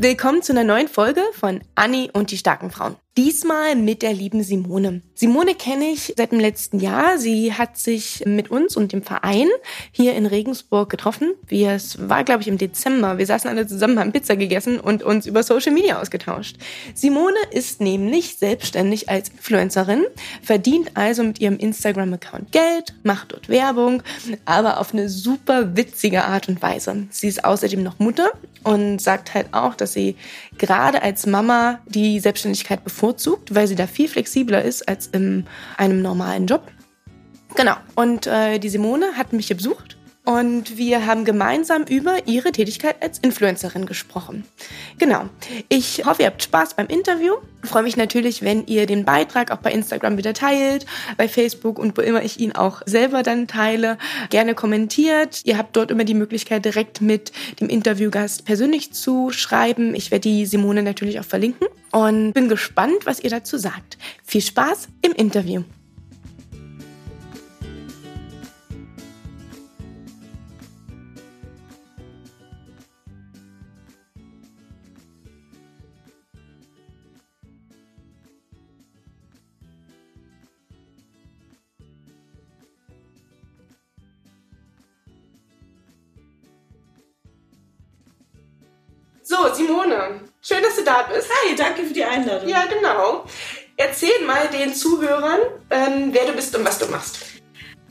Willkommen zu einer neuen Folge von Anni und die starken Frauen. Diesmal mit der lieben Simone. Simone kenne ich seit dem letzten Jahr. Sie hat sich mit uns und dem Verein hier in Regensburg getroffen. Wir, es war, glaube ich, im Dezember. Wir saßen alle zusammen, haben Pizza gegessen und uns über Social Media ausgetauscht. Simone ist nämlich selbstständig als Influencerin, verdient also mit ihrem Instagram-Account Geld, macht dort Werbung, aber auf eine super witzige Art und Weise. Sie ist außerdem noch Mutter und sagt halt auch, dass sie gerade als Mama die Selbstständigkeit bevorzugt, weil sie da viel flexibler ist als in einem normalen Job. Genau. Und äh, die Simone hat mich hier besucht und wir haben gemeinsam über ihre Tätigkeit als Influencerin gesprochen. Genau. Ich hoffe, ihr habt Spaß beim Interview. Ich freue mich natürlich, wenn ihr den Beitrag auch bei Instagram wieder teilt, bei Facebook und wo immer ich ihn auch selber dann teile. Gerne kommentiert. Ihr habt dort immer die Möglichkeit, direkt mit dem Interviewgast persönlich zu schreiben. Ich werde die Simone natürlich auch verlinken und bin gespannt, was ihr dazu sagt. Viel Spaß im Interview. So, Simone, schön, dass du da bist. Hi, danke für die Einladung. Ja, genau. Erzähl mal den Zuhörern, ähm, wer du bist und was du machst.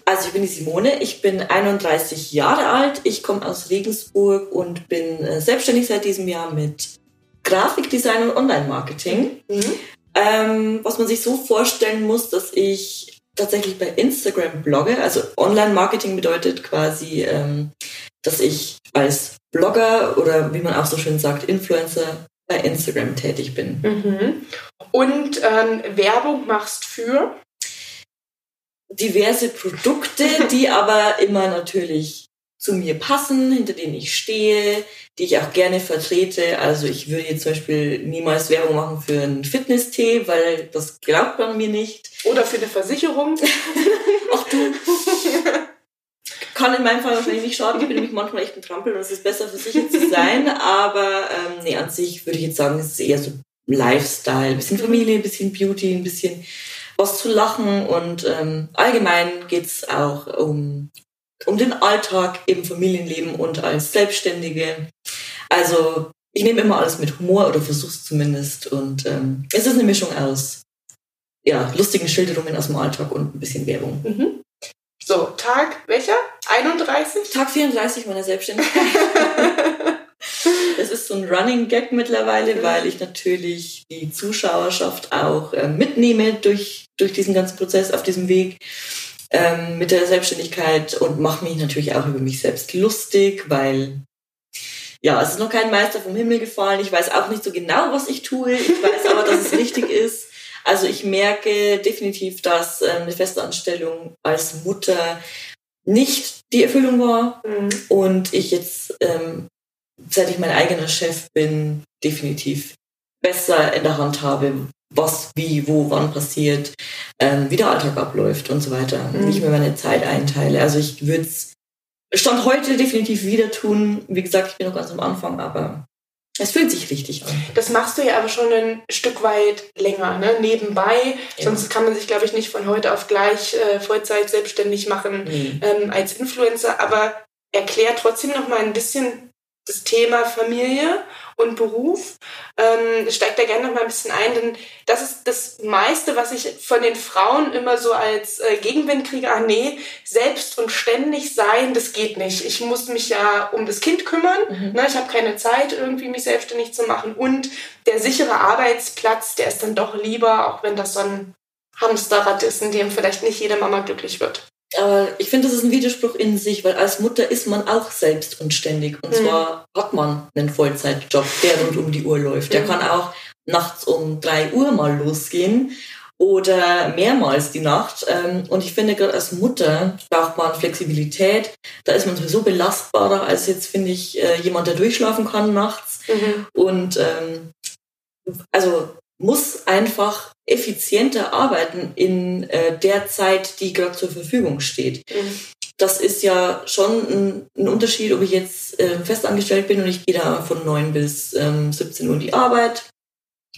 Also ich bin die Simone, ich bin 31 Jahre alt, ich komme aus Regensburg und bin äh, selbstständig seit diesem Jahr mit Grafikdesign und Online-Marketing. Mhm. Ähm, was man sich so vorstellen muss, dass ich tatsächlich bei Instagram blogge. Also Online-Marketing bedeutet quasi, ähm, dass ich als Blogger oder wie man auch so schön sagt, Influencer bei Instagram tätig bin. Mhm. Und ähm, Werbung machst für? Diverse Produkte, die aber immer natürlich zu mir passen, hinter denen ich stehe, die ich auch gerne vertrete. Also ich würde jetzt zum Beispiel niemals Werbung machen für einen Fitness-Tee, weil das glaubt man mir nicht. Oder für eine Versicherung. Ach du. Kann in meinem Fall wahrscheinlich nicht schaden. Ich bin nämlich manchmal echt ein Trampel und es ist besser für sich zu sein. Aber ähm, nee, an sich würde ich jetzt sagen, es ist eher so Lifestyle, ein bisschen Familie, ein bisschen Beauty, ein bisschen was zu lachen und ähm, allgemein geht's auch um, um den Alltag im Familienleben und als Selbstständige. Also ich nehme immer alles mit Humor oder versuch's zumindest und ähm, es ist eine Mischung aus ja, lustigen Schilderungen aus dem Alltag und ein bisschen Werbung. Mhm. So, Tag welcher? 31? Tag 34 meiner Selbstständigkeit. Es ist so ein Running Gag mittlerweile, weil ich natürlich die Zuschauerschaft auch äh, mitnehme durch, durch diesen ganzen Prozess auf diesem Weg ähm, mit der Selbstständigkeit und mache mich natürlich auch über mich selbst lustig, weil ja, es ist noch kein Meister vom Himmel gefallen. Ich weiß auch nicht so genau, was ich tue. Ich weiß aber, dass es richtig ist. Also ich merke definitiv, dass ähm, eine Festanstellung als Mutter nicht die Erfüllung war mhm. und ich jetzt, ähm, seit ich mein eigener Chef bin, definitiv besser in der Hand habe, was, wie, wo, wann passiert, ähm, wie der Alltag abläuft und so weiter. Mhm. Nicht mehr meine Zeit einteile. Also ich würde es Stand heute definitiv wieder tun. Wie gesagt, ich bin noch ganz am Anfang, aber es fühlt sich richtig an. Das machst du ja aber schon ein Stück weit länger, ne? nebenbei. Ja. Sonst kann man sich, glaube ich, nicht von heute auf gleich äh, Vollzeit selbstständig machen mhm. ähm, als Influencer. Aber erklär trotzdem noch mal ein bisschen das Thema Familie und Beruf. Ähm, steigt da gerne noch mal ein bisschen ein, denn das ist das meiste, was ich von den Frauen immer so als äh, Gegenwind kriege. Ah nee, selbst und ständig sein, das geht nicht. Ich muss mich ja um das Kind kümmern. Mhm. Ne? Ich habe keine Zeit, irgendwie mich selbstständig zu machen. Und der sichere Arbeitsplatz, der ist dann doch lieber, auch wenn das so ein Hamsterrad ist, in dem vielleicht nicht jede Mama glücklich wird. Aber ich finde, das ist ein Widerspruch in sich, weil als Mutter ist man auch selbst und ständig. Und mhm. zwar hat man einen Vollzeitjob, der rund um die Uhr läuft. Der mhm. kann auch nachts um drei Uhr mal losgehen oder mehrmals die Nacht. Ähm, und ich finde, gerade als Mutter braucht man Flexibilität. Da ist man sowieso belastbarer als jetzt, finde ich, äh, jemand, der durchschlafen kann nachts. Mhm. Und ähm, also muss einfach effizienter arbeiten in äh, der Zeit, die gerade zur Verfügung steht. Mhm. das ist ja schon ein, ein Unterschied, ob ich jetzt äh, festangestellt bin und ich gehe da von 9 bis ähm, 17 Uhr in die Arbeit,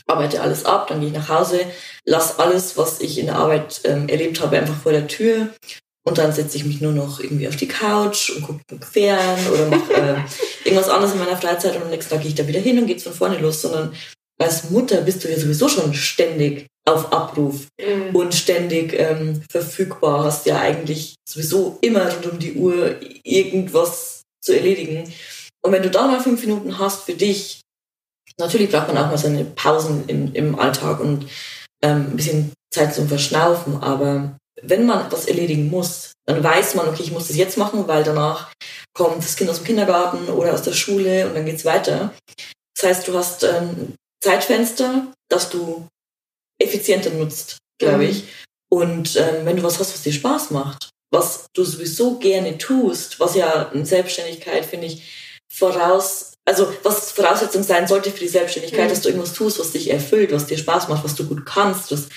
arbeite alles ab, dann gehe ich nach Hause, lasse alles, was ich in der Arbeit ähm, erlebt habe, einfach vor der Tür und dann setze ich mich nur noch irgendwie auf die Couch und gucke fern oder mache äh, irgendwas anderes in meiner Freizeit und am nächsten Tag gehe ich da wieder hin und geht's von vorne los, sondern als Mutter bist du ja sowieso schon ständig auf Abruf mhm. und ständig ähm, verfügbar, hast ja eigentlich sowieso immer rund um die Uhr irgendwas zu erledigen. Und wenn du da mal fünf Minuten hast für dich, natürlich braucht man auch mal seine Pausen im, im Alltag und ähm, ein bisschen Zeit zum Verschnaufen, aber wenn man was erledigen muss, dann weiß man, okay, ich muss das jetzt machen, weil danach kommt das Kind aus dem Kindergarten oder aus der Schule und dann geht's weiter. Das heißt, du hast ähm, Zeitfenster, das du effizienter nutzt, glaube mhm. ich. Und ähm, wenn du was hast, was dir Spaß macht, was du sowieso gerne tust, was ja in Selbstständigkeit, finde ich, voraus, also was Voraussetzung sein sollte für die Selbstständigkeit, mhm. dass du irgendwas tust, was dich erfüllt, was dir Spaß macht, was du gut kannst, was,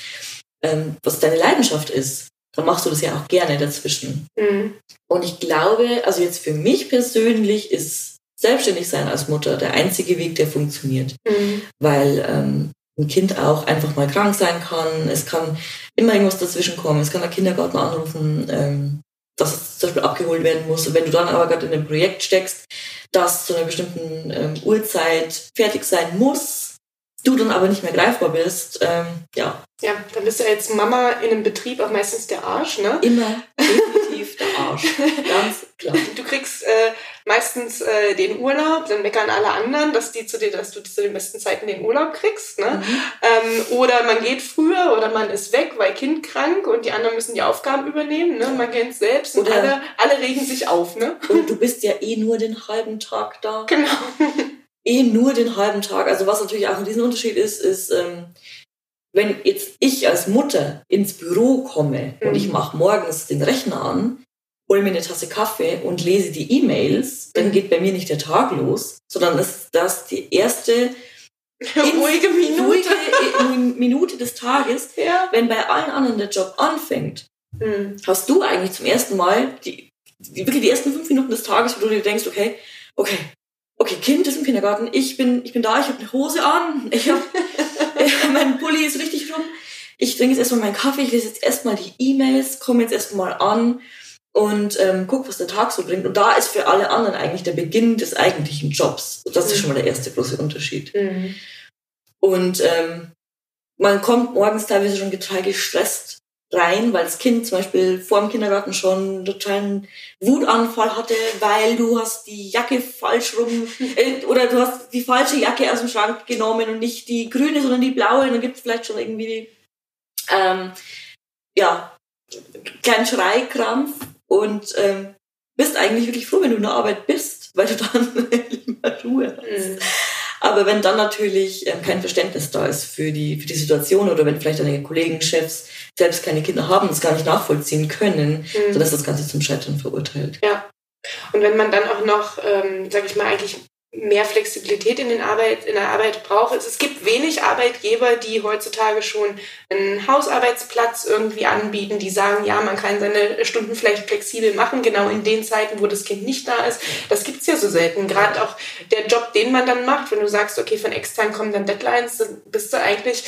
ähm, was deine Leidenschaft ist, dann machst du das ja auch gerne dazwischen. Mhm. Und ich glaube, also jetzt für mich persönlich ist selbstständig sein als Mutter der einzige Weg, der funktioniert. Mhm. Weil ähm, ein Kind auch einfach mal krank sein kann. Es kann immer irgendwas dazwischen kommen. Es kann der Kindergarten anrufen, ähm, dass es zum Beispiel abgeholt werden muss. Und wenn du dann aber gerade in einem Projekt steckst, das zu einer bestimmten ähm, Uhrzeit fertig sein muss, du dann aber nicht mehr greifbar bist, ähm, ja. Ja, dann bist du als Mama in einem Betrieb auch meistens der Arsch, ne? Immer definitiv der Arsch. Ganz klar. Du kriegst äh, meistens äh, den Urlaub, dann meckern alle anderen, dass die zu dir, dass du zu den besten Zeiten den Urlaub kriegst, ne? Mhm. Ähm, oder man geht früher oder man ist weg, weil Kind krank und die anderen müssen die Aufgaben übernehmen, ne? Man kennt es selbst und alle, alle regen sich auf, ne? Und du bist ja eh nur den halben Tag da. Genau eh nur den halben Tag. Also was natürlich auch ein Riesenunterschied ist, ist, ähm, wenn jetzt ich als Mutter ins Büro komme und ich mhm. mache morgens den Rechner an, hole mir eine Tasse Kaffee und lese die E-Mails, dann mhm. geht bei mir nicht der Tag los, sondern ist das die erste ruhige Minute. ruhige Minute des Tages. Ja. Wenn bei allen anderen der Job anfängt, mhm. hast du eigentlich zum ersten Mal die, die, wirklich die ersten fünf Minuten des Tages, wo du dir denkst, okay, okay, okay, Kind ist im Kindergarten, ich bin, ich bin da, ich habe eine Hose an, ich habe mein Pulli ist richtig rum. Ich trinke jetzt erstmal meinen Kaffee, ich lese jetzt erstmal die E-Mails, komme jetzt erstmal an und ähm, guck, was der Tag so bringt. Und da ist für alle anderen eigentlich der Beginn des eigentlichen Jobs. Das ist schon mal der erste große Unterschied. Mhm. Und ähm, man kommt morgens teilweise schon total gestresst rein, weil das Kind zum Beispiel vor dem Kindergarten schon einen totalen Wutanfall hatte, weil du hast die Jacke falsch rum äh, oder du hast die falsche Jacke aus dem Schrank genommen und nicht die grüne, sondern die blaue. Und dann gibt es vielleicht schon irgendwie ähm, ja kleinen Schreikrampf und ähm, bist eigentlich wirklich froh, wenn du in der Arbeit bist, weil du dann lieber Ruhe hast. Mhm. Aber wenn dann natürlich ähm, kein Verständnis da ist für die, für die Situation oder wenn vielleicht deine Kollegen, Chefs selbst keine Kinder haben und es gar nicht nachvollziehen können, mhm. dann ist das Ganze zum Scheitern verurteilt. Ja. Und wenn man dann auch noch, ähm, sage ich mal, eigentlich mehr Flexibilität in, den Arbeit, in der Arbeit braucht. Es gibt wenig Arbeitgeber, die heutzutage schon einen Hausarbeitsplatz irgendwie anbieten, die sagen, ja, man kann seine Stunden vielleicht flexibel machen, genau in den Zeiten, wo das Kind nicht da ist. Das gibt's ja so selten. Gerade auch der Job, den man dann macht, wenn du sagst, okay, von extern kommen dann Deadlines, dann bist du eigentlich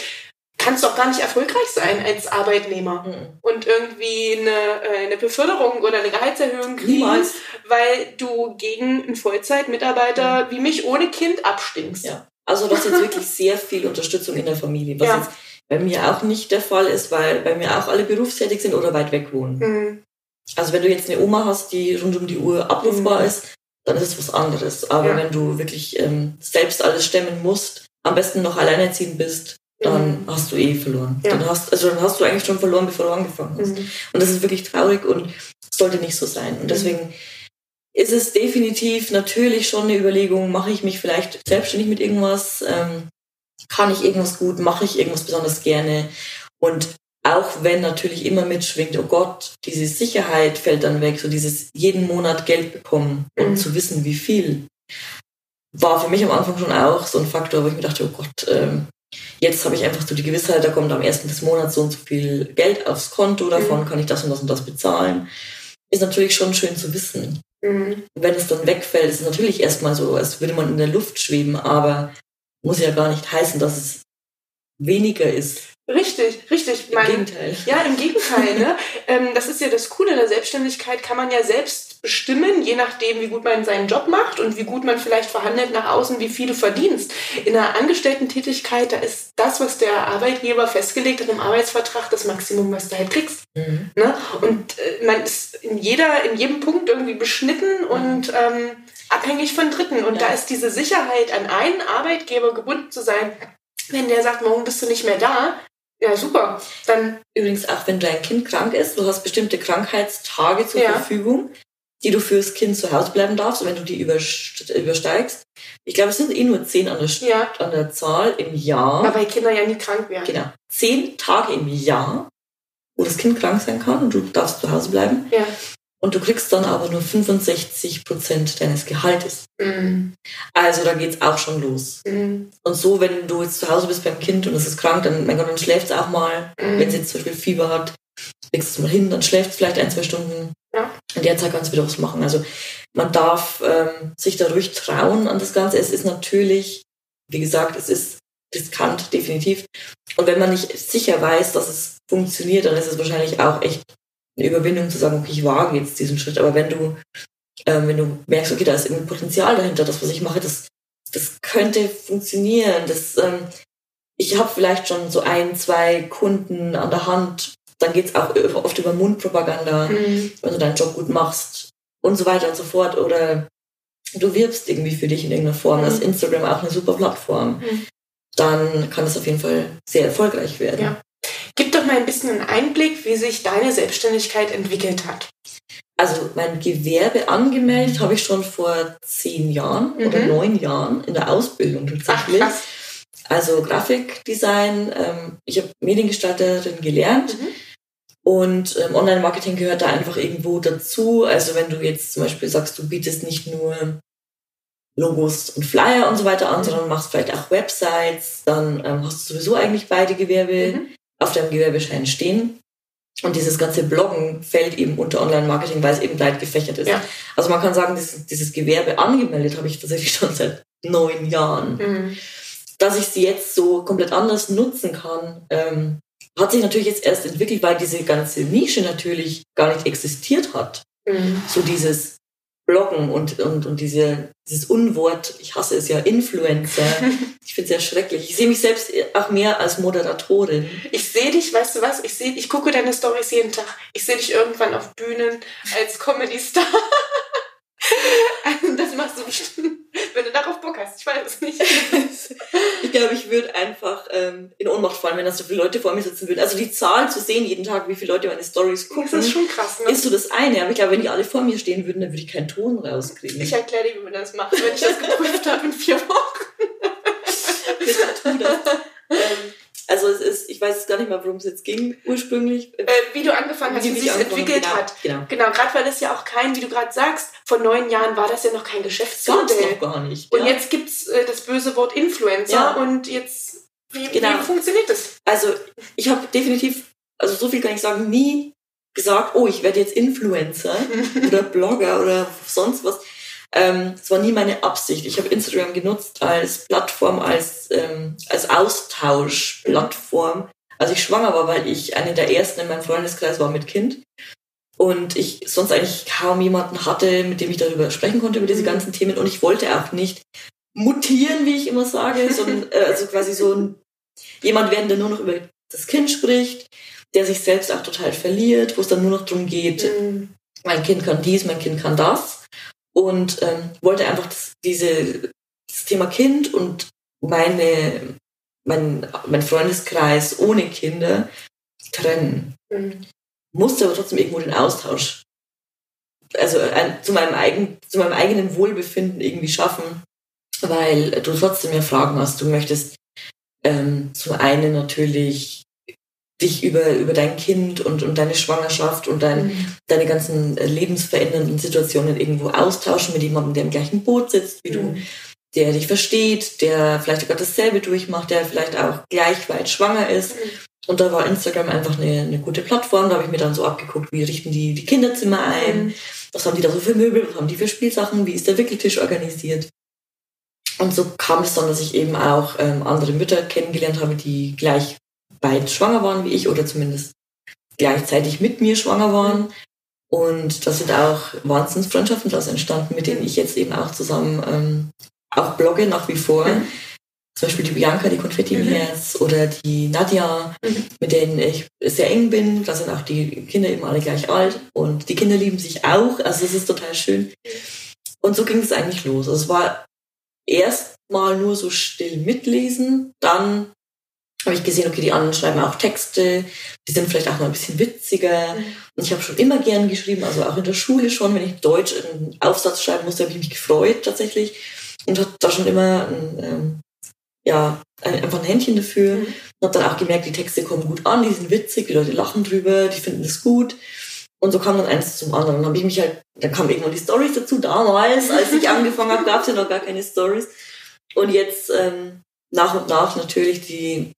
kannst doch gar nicht erfolgreich sein als Arbeitnehmer mhm. und irgendwie eine, äh, eine Beförderung oder eine Gehaltserhöhung kriegen, Niemals. weil du gegen einen Vollzeitmitarbeiter mhm. wie mich ohne Kind abstinkst. Ja. Also das ist jetzt wirklich sehr viel Unterstützung in der Familie, was ja. jetzt bei mir auch nicht der Fall ist, weil bei mir auch alle berufstätig sind oder weit weg wohnen. Mhm. Also wenn du jetzt eine Oma hast, die rund um die Uhr abrufbar mhm. ist, dann ist es was anderes. Aber ja. wenn du wirklich ähm, selbst alles stemmen musst, am besten noch alleinerziehend bist, dann mhm. hast du eh verloren. Ja. Dann hast, also dann hast du eigentlich schon verloren, bevor du angefangen hast. Mhm. Und das ist wirklich traurig und sollte nicht so sein. Und deswegen mhm. ist es definitiv natürlich schon eine Überlegung, mache ich mich vielleicht selbstständig mit irgendwas, ähm, kann ich irgendwas gut, mache ich irgendwas besonders gerne. Und auch wenn natürlich immer mitschwingt, oh Gott, diese Sicherheit fällt dann weg, so dieses jeden Monat Geld bekommen und mhm. zu wissen, wie viel, war für mich am Anfang schon auch so ein Faktor, wo ich mir dachte, oh Gott, ähm, Jetzt habe ich einfach so die Gewissheit, da kommt am ersten des Monats so und so viel Geld aufs Konto, davon mhm. kann ich das und das und das bezahlen. ist natürlich schon schön zu wissen. Mhm. Wenn es dann wegfällt, ist es natürlich erstmal so, als würde man in der Luft schweben, aber muss ja gar nicht heißen, dass es weniger ist. Richtig, richtig. Im mein, Gegenteil. Ja, im Gegenteil. Ne? ähm, das ist ja das Coole der Selbstständigkeit, kann man ja selbst bestimmen, je nachdem, wie gut man seinen Job macht und wie gut man vielleicht verhandelt nach außen, wie viel du verdienst. In einer Angestellten-Tätigkeit, da ist das, was der Arbeitgeber festgelegt hat im Arbeitsvertrag, das Maximum, was du halt kriegst. Mhm. Ne? Und äh, man ist in, jeder, in jedem Punkt irgendwie beschnitten mhm. und ähm, abhängig von Dritten. Und ja. da ist diese Sicherheit, an einen Arbeitgeber gebunden zu sein, wenn der sagt, morgen bist du nicht mehr da, ja, super. Dann übrigens auch, wenn dein Kind krank ist, du hast bestimmte Krankheitstage zur ja. Verfügung, die du fürs Kind zu Hause bleiben darfst. Und wenn du die übersteigst, ich glaube, es sind eh nur zehn an der, ja. an der Zahl im Jahr. weil Kinder ja nie krank werden. Genau. Zehn Tage im Jahr, wo das Kind krank sein kann und du darfst zu Hause bleiben. Ja. Und du kriegst dann aber nur 65 Prozent deines Gehaltes. Mhm. Also da geht's auch schon los. Mhm. Und so, wenn du jetzt zu Hause bist beim Kind und es ist krank, dann, mein Gott, dann schläft es auch mal. Mhm. Wenn es jetzt zum Beispiel Fieber hat, legst es mal hin, dann schläft es vielleicht ein, zwei Stunden. Ja. Der Zeit kannst du wieder was machen. Also man darf ähm, sich da ruhig trauen an das Ganze. Es ist natürlich, wie gesagt, es ist riskant, definitiv. Und wenn man nicht sicher weiß, dass es funktioniert, dann ist es wahrscheinlich auch echt eine Überwindung zu sagen, okay, ich wage jetzt diesen Schritt. Aber wenn du, ähm, wenn du merkst, okay, da ist irgendwie Potenzial dahinter, das, was ich mache, das, das könnte funktionieren. Das, ähm, ich habe vielleicht schon so ein, zwei Kunden an der Hand. Dann geht's auch oft über Mundpropaganda, mhm. wenn du deinen Job gut machst und so weiter und so fort. Oder du wirbst irgendwie für dich in irgendeiner Form. Mhm. Das ist Instagram auch eine super Plattform. Mhm. Dann kann es auf jeden Fall sehr erfolgreich werden. Ja. Gib doch mal ein bisschen einen Einblick, wie sich deine Selbstständigkeit entwickelt hat. Also mein Gewerbe angemeldet habe ich schon vor zehn Jahren mhm. oder neun Jahren in der Ausbildung tatsächlich. Ach, also Grafikdesign, ähm, ich habe Mediengestalterin gelernt. Mhm. Und ähm, Online-Marketing gehört da einfach irgendwo dazu. Also wenn du jetzt zum Beispiel sagst, du bietest nicht nur Logos und Flyer und so weiter an, mhm. sondern machst vielleicht auch Websites, dann ähm, hast du sowieso eigentlich beide Gewerbe mhm auf deinem Gewerbeschein stehen. Und dieses ganze Bloggen fällt eben unter Online-Marketing, weil es eben breit gefächert ist. Ja. Also man kann sagen, dieses, dieses Gewerbe angemeldet habe ich tatsächlich schon seit neun Jahren. Mhm. Dass ich sie jetzt so komplett anders nutzen kann, ähm, hat sich natürlich jetzt erst entwickelt, weil diese ganze Nische natürlich gar nicht existiert hat. Mhm. So dieses Bloggen und, und, und diese, dieses Unwort, ich hasse es ja, Influencer. Ich finde es sehr schrecklich. Ich sehe mich selbst auch mehr als Moderatorin. Ich sehe dich, weißt du was? Ich sehe, ich gucke deine Stories jeden Tag. Ich sehe dich irgendwann auf Bühnen als Comedy-Star. Also das machst du bestimmt, wenn du darauf Bock hast. Ich weiß es nicht. ich glaube, ich würde einfach ähm, in Ohnmacht fallen, wenn da so viele Leute vor mir sitzen würden. Also die Zahl zu sehen jeden Tag, wie viele Leute meine Stories gucken. Das ist schon krass, ne? Ist so das eine. Aber ich glaube, wenn die alle vor mir stehen würden, dann würde ich keinen Ton rauskriegen. Ich erkläre dir, wie man das macht, wenn ich das geprüft habe in vier Wochen. Bitte tu das. Ähm, also es ist, ich weiß gar nicht mal, worum es jetzt ging ursprünglich. Äh, wie du angefangen hast, wie, wie sich entwickelt genau, hat. Genau, genau gerade weil es ja auch kein, wie du gerade sagst, vor neun Jahren war das ja noch kein Geschäftsmodell. Gab's noch gar nicht. Und ja. jetzt gibt's äh, das böse Wort Influencer ja. und jetzt, wie, genau. wie funktioniert das? Also ich habe definitiv, also so viel kann ich sagen, nie gesagt, oh, ich werde jetzt Influencer oder Blogger oder sonst was. Ähm, das war nie meine Absicht. Ich habe Instagram genutzt als Plattform, als, ähm, als Austauschplattform, als ich schwanger war, weil ich eine der ersten in meinem Freundeskreis war mit Kind. Und ich sonst eigentlich kaum jemanden hatte, mit dem ich darüber sprechen konnte, über diese mhm. ganzen Themen. Und ich wollte auch nicht mutieren, wie ich immer sage, sondern äh, also quasi so ein, jemand werden, der nur noch über das Kind spricht, der sich selbst auch total verliert, wo es dann nur noch darum geht, mhm. mein Kind kann dies, mein Kind kann das und ähm, wollte einfach das, diese, das Thema Kind und meine, mein, mein Freundeskreis ohne Kinder trennen. Mhm. Musste aber trotzdem irgendwo den Austausch, also ein, zu, meinem eigen, zu meinem eigenen Wohlbefinden irgendwie schaffen, weil du trotzdem ja Fragen hast. Du möchtest ähm, zum einen natürlich dich über, über dein Kind und, und deine Schwangerschaft und dein, mhm. deine ganzen lebensverändernden Situationen irgendwo austauschen mit jemandem, der im gleichen Boot sitzt wie mhm. du, der dich versteht, der vielleicht sogar dasselbe durchmacht, der vielleicht auch gleich weit schwanger ist. Mhm. Und da war Instagram einfach eine, eine gute Plattform. Da habe ich mir dann so abgeguckt, wie richten die die Kinderzimmer ein, mhm. was haben die da so für Möbel, was haben die für Spielsachen, wie ist der Wickeltisch organisiert. Und so kam es dann, dass ich eben auch ähm, andere Mütter kennengelernt habe, die gleich beide schwanger waren wie ich oder zumindest gleichzeitig mit mir schwanger waren. Und da sind auch Wahnsinnsfreundschaften daraus entstanden, mit denen ich jetzt eben auch zusammen ähm, auch blogge nach wie vor. Mhm. Zum Beispiel die Bianca, die Konfetti im mhm. Herz oder die Nadja, mhm. mit denen ich sehr eng bin. Da sind auch die Kinder eben alle gleich alt und die Kinder lieben sich auch. Also es ist total schön. Und so ging es eigentlich los. Also es war erst mal nur so still mitlesen, dann habe ich gesehen, okay, die anderen schreiben auch Texte, die sind vielleicht auch mal ein bisschen witziger. Mhm. Und ich habe schon immer gern geschrieben, also auch in der Schule schon, wenn ich Deutsch einen Aufsatz schreiben musste, habe ich mich gefreut tatsächlich und habe da schon immer ein, ähm, ja, einfach ein Händchen dafür. Mhm. Und habe dann auch gemerkt, die Texte kommen gut an, die sind witzig, die Leute lachen drüber, die finden es gut. Und so kam dann eins zum anderen. Dann habe ich mich halt, dann kamen irgendwann die Stories dazu. Damals, als ich angefangen habe, gab es ja noch gar keine Stories. Und jetzt ähm, nach und nach natürlich die